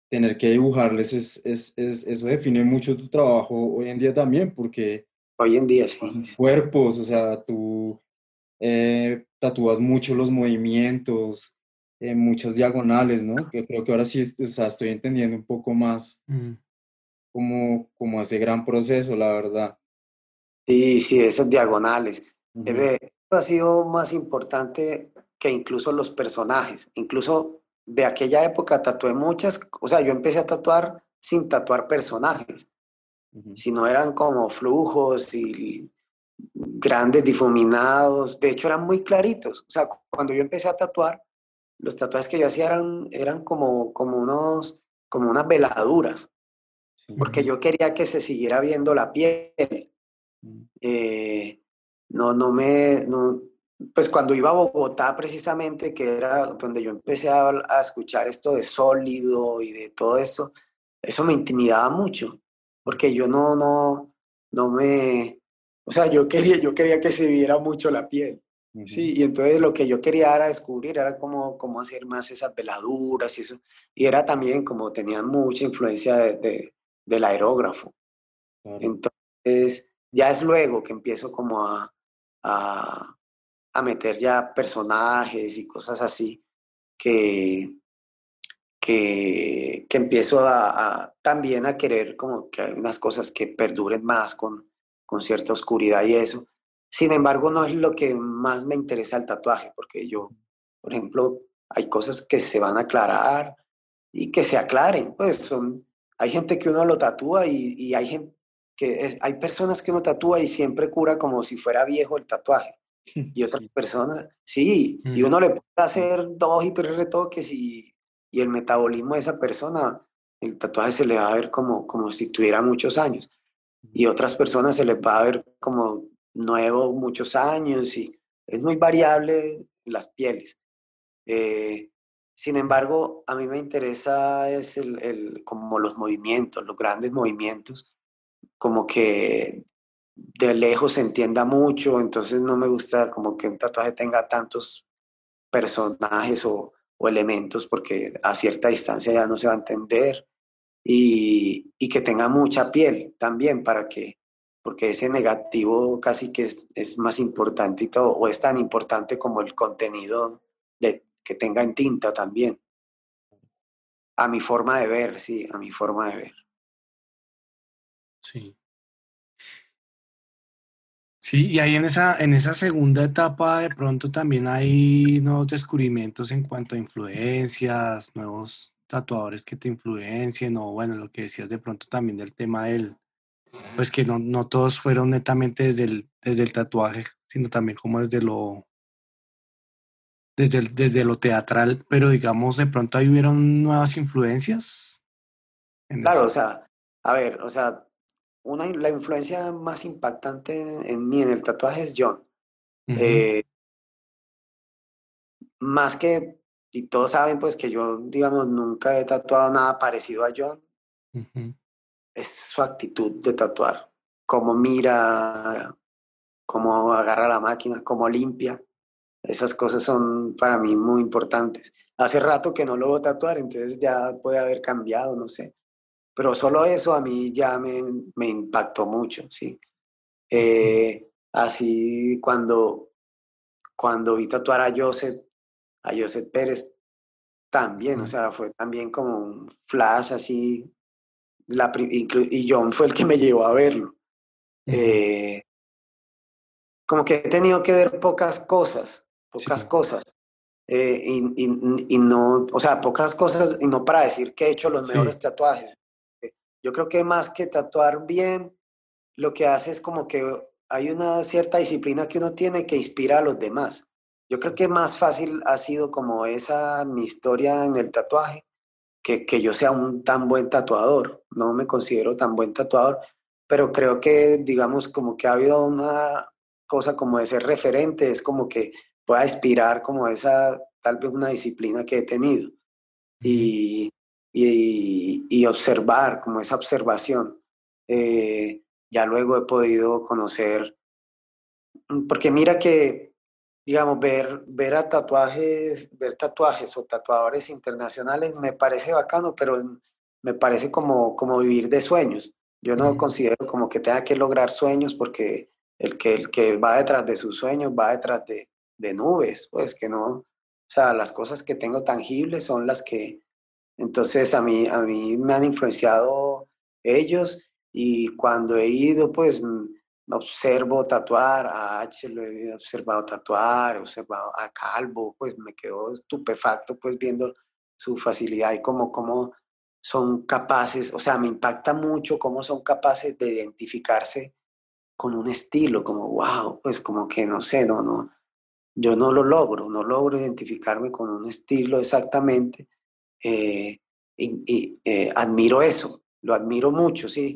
tener que dibujarles, es, es, es, eso define mucho tu trabajo hoy en día también, porque... Hoy en día, sí. Cuerpos, o sea, tú eh, tatúas mucho los movimientos, eh, muchas diagonales, ¿no? Que creo que ahora sí o sea, estoy entendiendo un poco más mm. como, como ese gran proceso, la verdad. Sí, sí, esas diagonales. esto ha sido más importante que incluso los personajes. Incluso de aquella época tatué muchas, o sea, yo empecé a tatuar sin tatuar personajes, sino eran como flujos y grandes difuminados, de hecho eran muy claritos. O sea, cuando yo empecé a tatuar, los tatuajes que yo hacía eran, eran como, como, unos, como unas veladuras, porque yo quería que se siguiera viendo la piel. Mm. Eh, no, no me, no, pues cuando iba a Bogotá precisamente, que era donde yo empecé a, a, escuchar esto de sólido y de todo eso, eso me intimidaba mucho, porque yo no, no, no me, o sea, yo quería, yo quería que se viera mucho la piel. Sí, y entonces lo que yo quería era descubrir, era cómo, cómo hacer más esas veladuras y eso. Y era también como tenía mucha influencia de, del aerógrafo. Entonces, ya es luego que empiezo como a, a, a, meter ya personajes y cosas así que, que, que empiezo a, a, también a querer como que hay unas cosas que perduren más con, con cierta oscuridad y eso. Sin embargo, no es lo que más me interesa el tatuaje, porque yo, por ejemplo, hay cosas que se van a aclarar y que se aclaren. Pues son, hay gente que uno lo tatúa y, y hay gente que hay personas que uno tatúa y siempre cura como si fuera viejo el tatuaje. Y otras personas, sí, y uno le puede hacer dos y tres retoques y, y el metabolismo de esa persona, el tatuaje se le va a ver como, como si tuviera muchos años. Y otras personas se les va a ver como nuevo muchos años y es muy variable las pieles. Eh, sin embargo, a mí me interesa es el, el, como los movimientos, los grandes movimientos, como que de lejos se entienda mucho, entonces no me gusta como que un tatuaje tenga tantos personajes o, o elementos porque a cierta distancia ya no se va a entender y, y, que tenga mucha piel también para que, porque ese negativo casi que es, es, más importante y todo, o es tan importante como el contenido de, que tenga en tinta también. A mi forma de ver, sí, a mi forma de ver. Sí. Sí, y ahí en esa, en esa segunda etapa de pronto también hay nuevos descubrimientos en cuanto a influencias, nuevos tatuadores que te influencien, o bueno, lo que decías de pronto también del tema del, pues que no, no todos fueron netamente desde el, desde el tatuaje, sino también como desde lo, desde, el, desde lo teatral, pero digamos, de pronto ahí hubieron nuevas influencias. claro, o sea, a ver, o sea, una, la influencia más impactante en, en mí en el tatuaje es John. Uh -huh. eh, más que, y todos saben pues que yo, digamos, nunca he tatuado nada parecido a John, uh -huh. Es su actitud de tatuar, cómo mira, cómo agarra la máquina, cómo limpia. Esas cosas son para mí muy importantes. Hace rato que no lo voy a tatuar, entonces ya puede haber cambiado, no sé. Pero solo eso a mí ya me, me impactó mucho, ¿sí? Eh, así cuando, cuando vi tatuar a Joseph, a Joseph Pérez, también, o sea, fue también como un flash así, la, y John fue el que me llevó a verlo. Eh, como que he tenido que ver pocas cosas, pocas sí. cosas. Eh, y, y, y, no, o sea, pocas cosas, y no para decir que he hecho los sí. mejores tatuajes. Yo creo que más que tatuar bien, lo que hace es como que hay una cierta disciplina que uno tiene que inspira a los demás. Yo creo que más fácil ha sido como esa mi historia en el tatuaje, que, que yo sea un tan buen tatuador. No me considero tan buen tatuador, pero creo que, digamos, como que ha habido una cosa como de ser referente, es como que pueda inspirar como esa, tal vez una disciplina que he tenido. Y, y, y observar, como esa observación. Eh, ya luego he podido conocer, porque mira que, digamos, ver, ver a tatuajes, ver tatuajes o tatuadores internacionales me parece bacano, pero me parece como, como vivir de sueños. Yo no mm. considero como que tenga que lograr sueños porque el que, el que va detrás de sus sueños va detrás de, de nubes, pues que no, o sea, las cosas que tengo tangibles son las que, entonces a mí, a mí me han influenciado ellos y cuando he ido, pues observo tatuar, a H lo he observado tatuar, he observado a Calvo, pues me quedo estupefacto pues viendo su facilidad y cómo, cómo son capaces, o sea, me impacta mucho cómo son capaces de identificarse con un estilo, como wow, pues como que no sé, no, no, yo no lo logro, no logro identificarme con un estilo exactamente eh, y, y eh, admiro eso, lo admiro mucho, sí.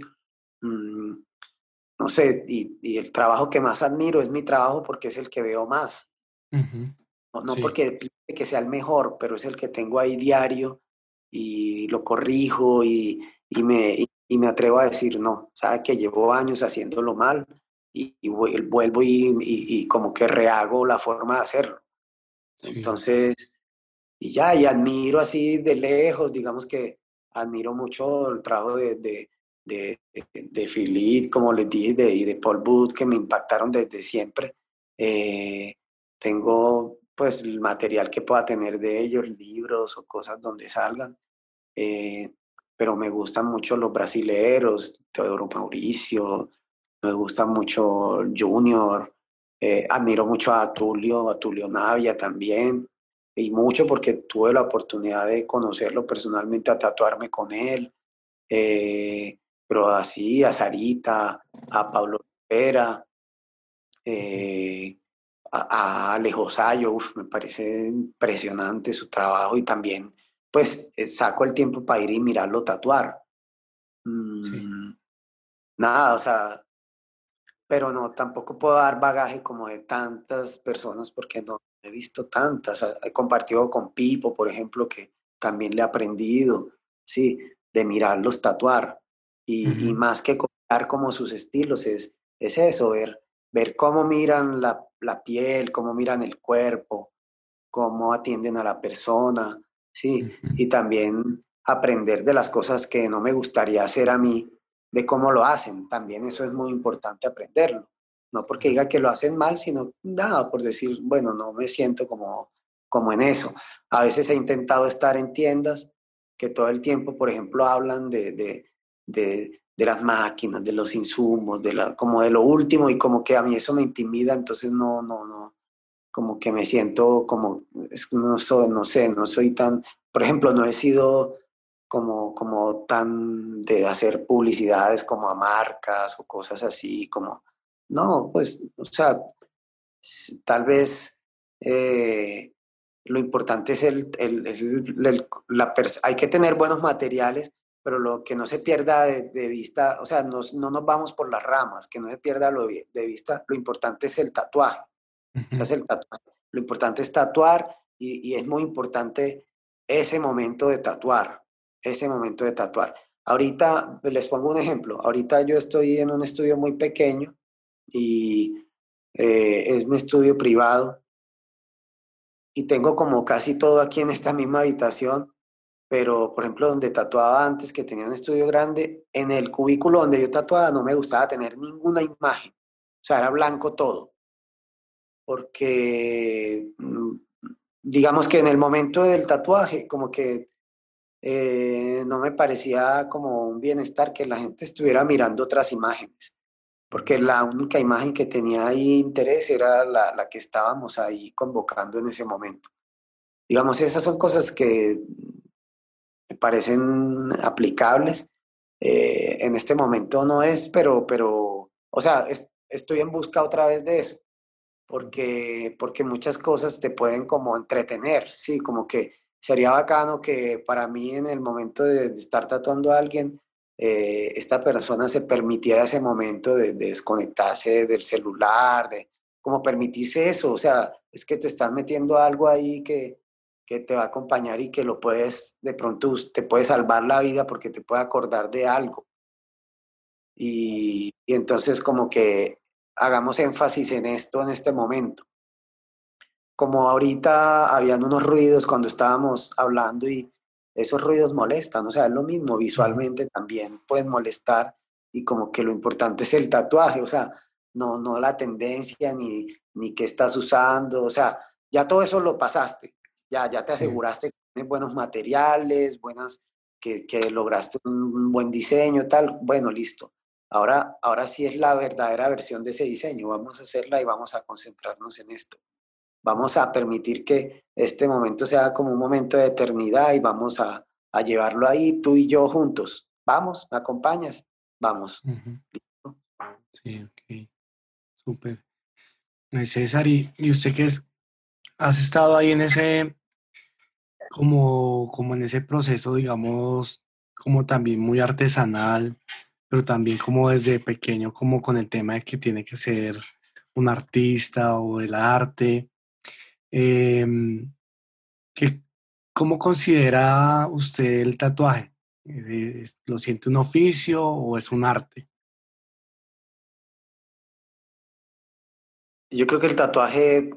Mm, no sé, y, y, el trabajo que más admiro es mi trabajo porque es el que veo más. Uh -huh. No, no sí. porque que sea el mejor, pero es el que tengo ahí diario y lo corrijo y, y me, y, y, me atrevo a decir, no, sabe que llevo años haciéndolo mal y, vuelvo y, como que rehago la forma de hacerlo. Sí. Entonces, y ya, y admiro así de lejos, digamos que admiro mucho el trabajo de, de, de, de Philip, como les dije, de, y de Paul Booth, que me impactaron desde siempre. Eh, tengo pues el material que pueda tener de ellos, libros o cosas donde salgan, eh, pero me gustan mucho los brasileros, Teodoro Mauricio, me gusta mucho Junior, eh, admiro mucho a Tulio, a Tulio Navia también, y mucho porque tuve la oportunidad de conocerlo personalmente, a tatuarme con él, eh, pero así a Sarita, a Pablo Rivera, eh, a, a Alejo Sayo, uf, me parece impresionante su trabajo y también pues eh, saco el tiempo para ir y mirarlo tatuar. Mm, sí. Nada, o sea, pero no, tampoco puedo dar bagaje como de tantas personas porque no, he visto tantas. He compartido con Pipo, por ejemplo, que también le he aprendido, sí, de mirarlos tatuar. Y, y más que copiar como sus estilos, es, es eso, ver, ver cómo miran la, la, piel, cómo miran el cuerpo, cómo atienden a la persona, sí, y también aprender de las cosas que no me gustaría hacer a mí, de cómo lo hacen. También eso es muy importante aprenderlo. No porque diga que lo hacen mal, sino nada, por decir, bueno, no me siento como, como en eso. A veces he intentado estar en tiendas que todo el tiempo, por ejemplo, hablan de, de, de, de las máquinas, de los insumos, de la, como de lo último y como que a mí eso me intimida, entonces no, no, no, como que me siento como, no, soy, no sé, no soy tan, por ejemplo, no he sido como, como tan de hacer publicidades como a marcas o cosas así, como, no, pues, o sea, tal vez eh, lo importante es el, el, la hay que tener buenos materiales, pero lo que no se pierda de, vista, o sea, no nos vamos por las ramas, que no se pierda lo de vista, lo importante es el tatuaje. el tatuaje. Lo importante es tatuar y, y es muy importante ese momento de tatuar, ese momento de tatuar. Ahorita les pongo un ejemplo. Ahorita yo estoy en un estudio muy pequeño y eh, es mi estudio privado y tengo como casi todo aquí en esta misma habitación, pero por ejemplo donde tatuaba antes, que tenía un estudio grande, en el cubículo donde yo tatuaba no me gustaba tener ninguna imagen, o sea, era blanco todo, porque mm, digamos que en el momento del tatuaje como que eh, no me parecía como un bienestar que la gente estuviera mirando otras imágenes porque la única imagen que tenía ahí interés era la, la, que estábamos ahí convocando en ese momento. Digamos, esas son cosas que me parecen aplicables. Eh, en este momento no es, pero, pero o sea, estoy en busca otra vez de eso, porque, porque muchas cosas te pueden como entretener, sí, como que sería bacano que para mí en el momento de estar tatuando a alguien, eh, esta persona se permitiera ese momento de, desconectarse del celular, de como permitirse eso, o sea, es que te estás metiendo algo ahí que, que te va a acompañar y que lo puedes, de pronto te puede salvar la vida porque te puede acordar de algo. Y, y entonces como que hagamos énfasis en esto en este momento. Como ahorita habían unos ruidos cuando estábamos hablando y esos ruidos molestan, o sea, es lo mismo, visualmente también pueden molestar y como que lo importante es el tatuaje, o sea, no, no la tendencia ni, ni qué estás usando, o sea, ya todo eso lo pasaste, ya, ya te aseguraste que tienes buenos materiales, buenas, que, que, lograste un buen diseño, tal, bueno, listo. Ahora, ahora sí es la verdadera versión de ese diseño, vamos a hacerla y vamos a concentrarnos en esto vamos a permitir que este momento sea como un momento de eternidad y vamos a, a llevarlo ahí, tú y yo juntos. Vamos, ¿me acompañas? Vamos. Sí, ok. Súper. César, ¿y, y usted qué es? ¿Has estado ahí en ese, como, como en ese proceso, digamos, como también muy artesanal, pero también como desde pequeño, como con el tema de que tiene que ser un artista o el arte? Eh, ¿Cómo considera usted el tatuaje? ¿Lo siente un oficio o es un arte? Yo creo que el tatuaje,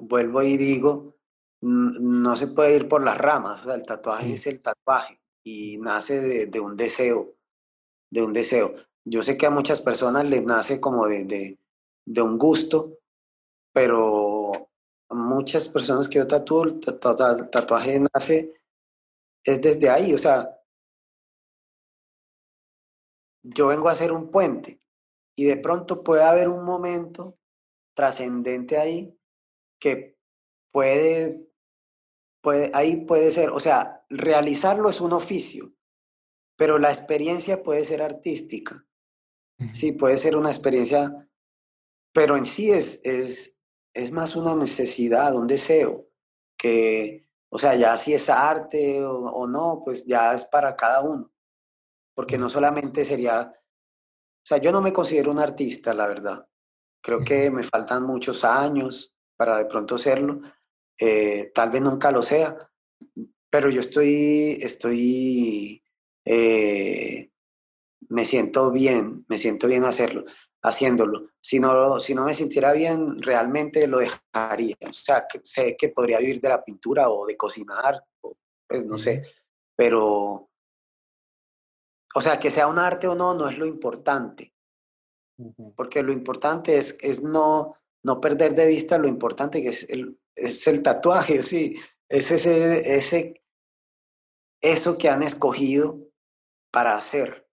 vuelvo y digo, no se puede ir por las ramas. el tatuaje es el tatuaje y nace de, un deseo, de un deseo. Yo sé que a muchas personas les nace como de, de un gusto, pero muchas personas que yo tatúo, el tatuaje nace, es desde ahí, o sea, yo vengo a hacer un puente y de pronto puede haber un momento trascendente ahí que puede, puede, ahí puede ser, o sea, realizarlo es un oficio, pero la experiencia puede ser artística, sí, puede ser una experiencia, pero en sí es, es, es más una necesidad, un deseo, que, o sea, ya si es arte o, no, pues ya es para cada uno, porque no solamente sería, o sea, yo no me considero un artista, la verdad. Creo que me faltan muchos años, para de pronto serlo. Eh, tal vez nunca lo sea, pero yo estoy, estoy, eh, me siento bien, me siento bien hacerlo, haciéndolo. Si no, si no me sintiera bien, realmente lo dejaría. O sea, sé que podría vivir de la pintura o de cocinar, pues no sé, pero, o sea, que sea un arte o no, no es lo importante. Porque lo importante es, es no, no perder de vista lo importante que es el, es el tatuaje, sí, es ese, ese, eso que han escogido para hacer.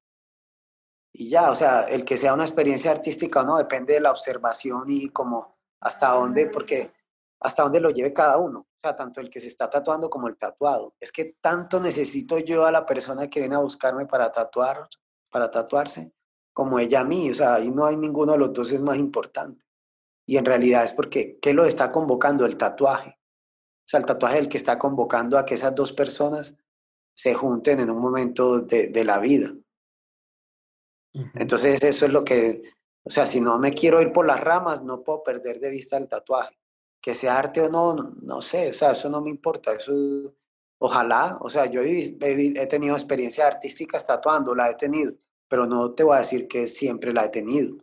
Y ya, o sea, el que sea una experiencia artística o no, depende de la observación y como hasta dónde, porque hasta dónde lo lleve cada uno. O sea, tanto el que se está tatuando como el tatuado. Es que tanto necesito yo a la persona que viene a buscarme para tatuar, para tatuarse, como ella a mí. O sea, ahí no hay ninguno de los dos es más importante. Y en realidad es porque, ¿qué lo está convocando? El tatuaje. O sea, el tatuaje es el que está convocando a que esas dos personas se junten en un momento de, de la vida. Entonces eso es lo que, o sea, si no me quiero ir por las ramas, no puedo perder de vista el tatuaje que sea arte o no, no, sé, o sea, eso no me importa, eso, ojalá, o sea, yo he, tenido experiencia artística tatuando, la he tenido, pero no te voy a decir que siempre la he tenido.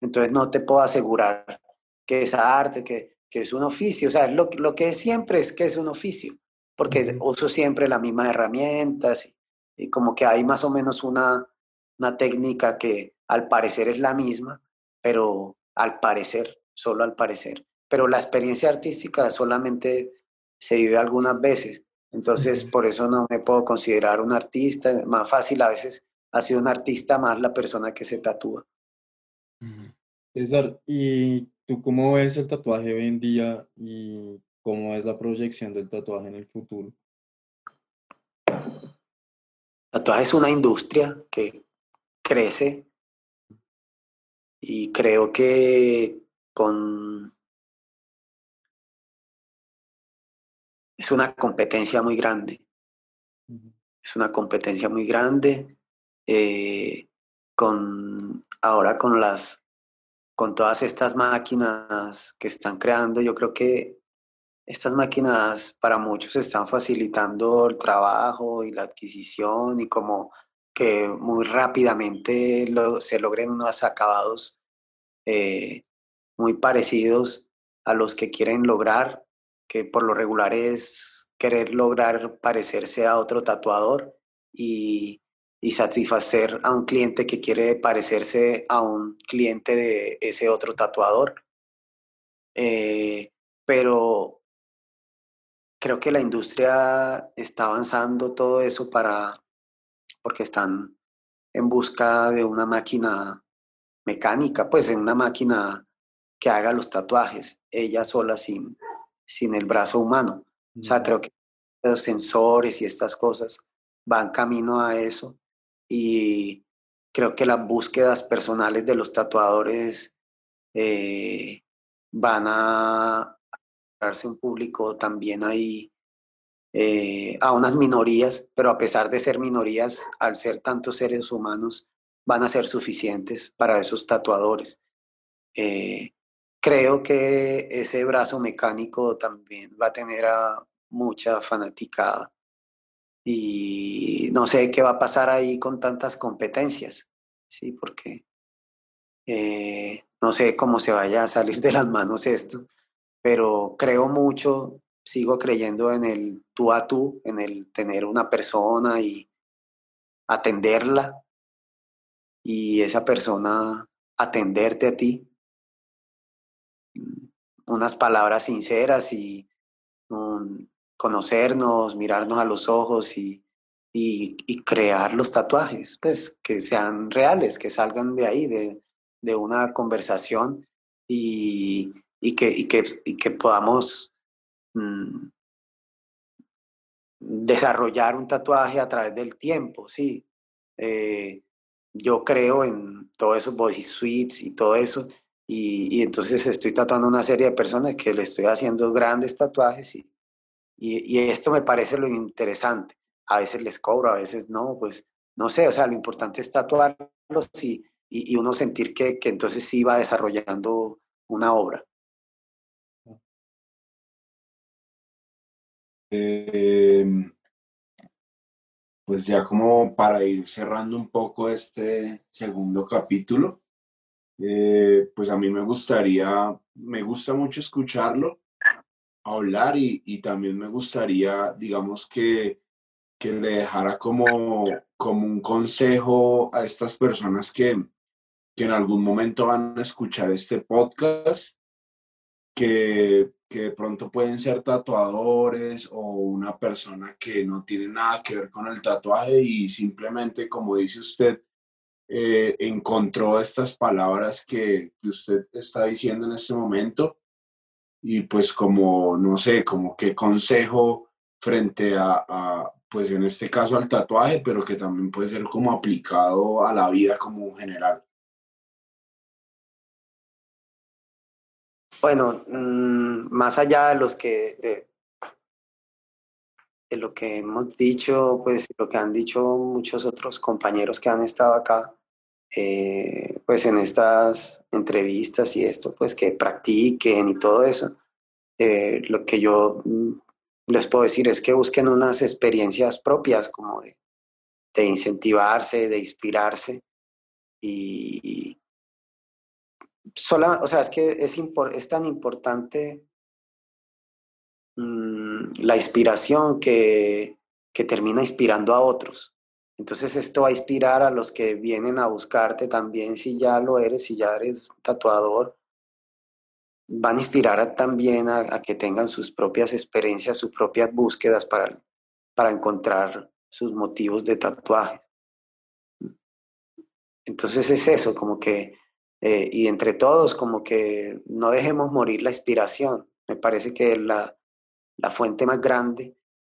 Entonces no te puedo asegurar que es arte, que, que es un oficio, o sea, lo, lo que es siempre es que es un oficio, porque uso siempre las mismas herramientas y, y, como que hay más o menos una, una técnica que al parecer es la misma, pero al parecer, solo al parecer pero la experiencia artística solamente se vive algunas veces. Entonces, por eso no me puedo considerar un artista. Más fácil a veces ha sido un artista más la persona que se tatúa. César, ¿y tú cómo ves el tatuaje hoy en día y cómo es la proyección del tatuaje en el futuro? Tatuaje es una industria que crece y creo que con es una competencia muy grande. Es una competencia muy grande. Eh, con ahora con las con todas estas máquinas que están creando, yo creo que estas máquinas para muchos están facilitando el trabajo y la adquisición y como que muy rápidamente se logren unos acabados eh, muy parecidos a los que quieren lograr que por lo regular es querer lograr parecerse a otro tatuador y, satisfacer a un cliente que quiere parecerse a un cliente de ese otro tatuador. Eh, pero creo que la industria está avanzando todo eso para, porque están en busca de una máquina mecánica, pues en una máquina que haga los tatuajes, ella sola sin, sin el brazo humano. O sea, creo que los sensores y estas cosas van camino a eso y creo que las búsquedas personales de los tatuadores eh, van a darse un público también ahí eh, a unas minorías, pero a pesar de ser minorías, al ser tantos seres humanos, van a ser suficientes para esos tatuadores. Eh, creo que ese brazo mecánico también va a tener a mucha fanaticada. Y no sé qué va a pasar ahí con tantas competencias, ¿sí? Porque eh, no sé cómo se vaya a salir de las manos esto, pero creo mucho, sigo creyendo en el tú a tú, en el tener una persona y atenderla y esa persona atenderte a ti unas palabras sinceras y conocernos, mirarnos a los ojos y, crear los tatuajes, pues que sean reales, que salgan de ahí, de, una conversación y, que, que, podamos mm, desarrollar un tatuaje a través del tiempo, sí. Eh, yo creo en todos esos body suites y todo eso, y, entonces estoy tatuando una serie de personas que le estoy haciendo grandes tatuajes y, y, esto me parece lo interesante. A veces les cobro, a veces no, pues no sé, o sea, lo importante es tatuarlos y, y uno sentir que, que entonces sí va desarrollando una obra. eh, pues ya como para ir cerrando un poco este segundo capítulo, eh, pues a mí me gustaría, me gusta mucho escucharlo, hablar y, y también me gustaría, digamos que, que le dejara como, como un consejo a estas personas que, que en algún momento van a escuchar este podcast, que, que de pronto pueden ser tatuadores o una persona que no tiene nada que ver con el tatuaje y simplemente, como dice usted, eh, encontró estas palabras que, que, usted está diciendo en este momento y pues como, no sé, como qué consejo frente a, a, pues en este caso al tatuaje, pero que también puede ser como aplicado a la vida como general. Bueno, mmm, más allá de los que de, lo que hemos dicho, pues lo que han dicho muchos otros compañeros que han estado acá, eh, pues en estas entrevistas y esto, pues que practiquen y todo eso, eh, lo que yo les puedo decir es que busquen unas experiencias propias como de, incentivarse, de inspirarse y, sola, o sea, es que es, tan importante mmm, la inspiración que, que termina inspirando a otros. Entonces esto va a inspirar a los que vienen a buscarte también, si ya lo eres, si ya eres tatuador, van a inspirar también a, que tengan sus propias experiencias, sus propias búsquedas para, para encontrar sus motivos de tatuajes. Entonces es eso, como que eh, y entre todos como que no dejemos morir la inspiración. Me parece que la, la fuente más grande,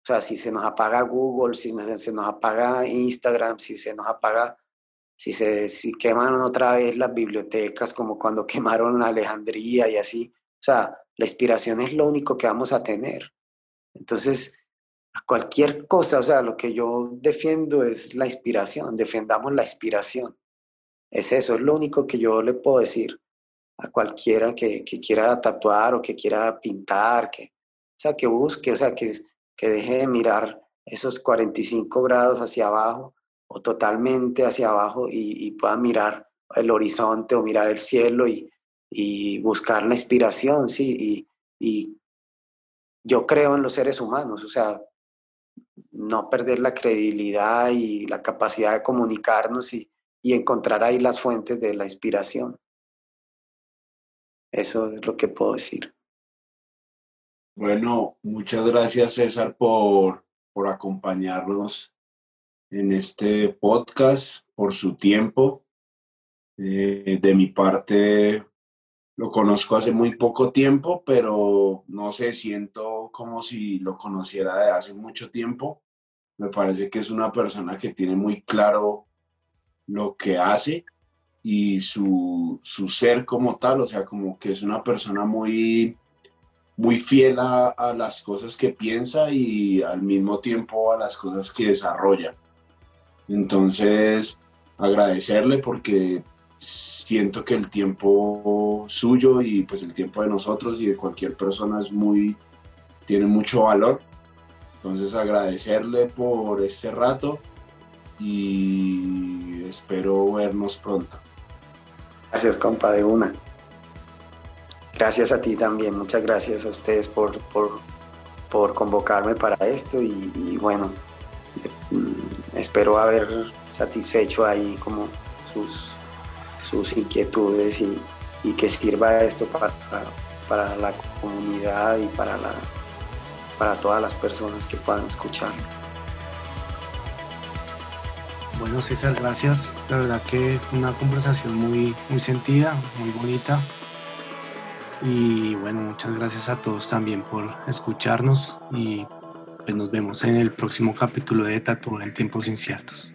sea, si se nos apaga Google, si se nos apaga Instagram, si se nos apaga, si se si queman otra vez las bibliotecas como cuando quemaron Alejandría y así, o sea, la inspiración es lo único que vamos a tener. Entonces, cualquier cosa, o sea, lo que yo defiendo es la inspiración, defendamos la inspiración. Es eso, es lo único que yo le puedo decir a cualquiera que, que quiera tatuar o que quiera pintar, que, o sea, que busque, o sea, que, que deje de mirar esos 45 grados hacia abajo o totalmente hacia abajo y, y pueda mirar el horizonte o mirar el cielo y, buscar la inspiración, sí, y, y yo creo en los seres humanos, o sea, no perder la credibilidad y la capacidad de comunicarnos y, y encontrar ahí las fuentes de la inspiración. Eso es lo que puedo decir. Bueno, muchas gracias César por, por acompañarnos en este podcast, por su tiempo. Eh, de mi parte, lo conozco hace muy poco tiempo, pero no sé, siento como si lo conociera de hace mucho tiempo. Me parece que es una persona que tiene muy claro lo que hace y su, su, ser como tal, o sea, como que es una persona muy, muy fiel a, a, las cosas que piensa y al mismo tiempo a las cosas que desarrolla. Entonces, agradecerle porque siento que el tiempo suyo y pues el tiempo de nosotros y de cualquier persona es muy, tiene mucho valor. Entonces, agradecerle por este rato y espero vernos pronto. Gracias, compa, de una. Gracias a ti también, muchas gracias a ustedes por, por, por convocarme para esto y, bueno, espero haber satisfecho ahí como sus, sus inquietudes y, y que sirva esto para, para la comunidad y para, la, para todas las personas que puedan escucharlo. Bueno, César, gracias. La verdad que una conversación muy, muy sentida, muy bonita. Y bueno, muchas gracias a todos también por escucharnos y pues nos vemos en el próximo capítulo de Tatu en tiempos inciertos.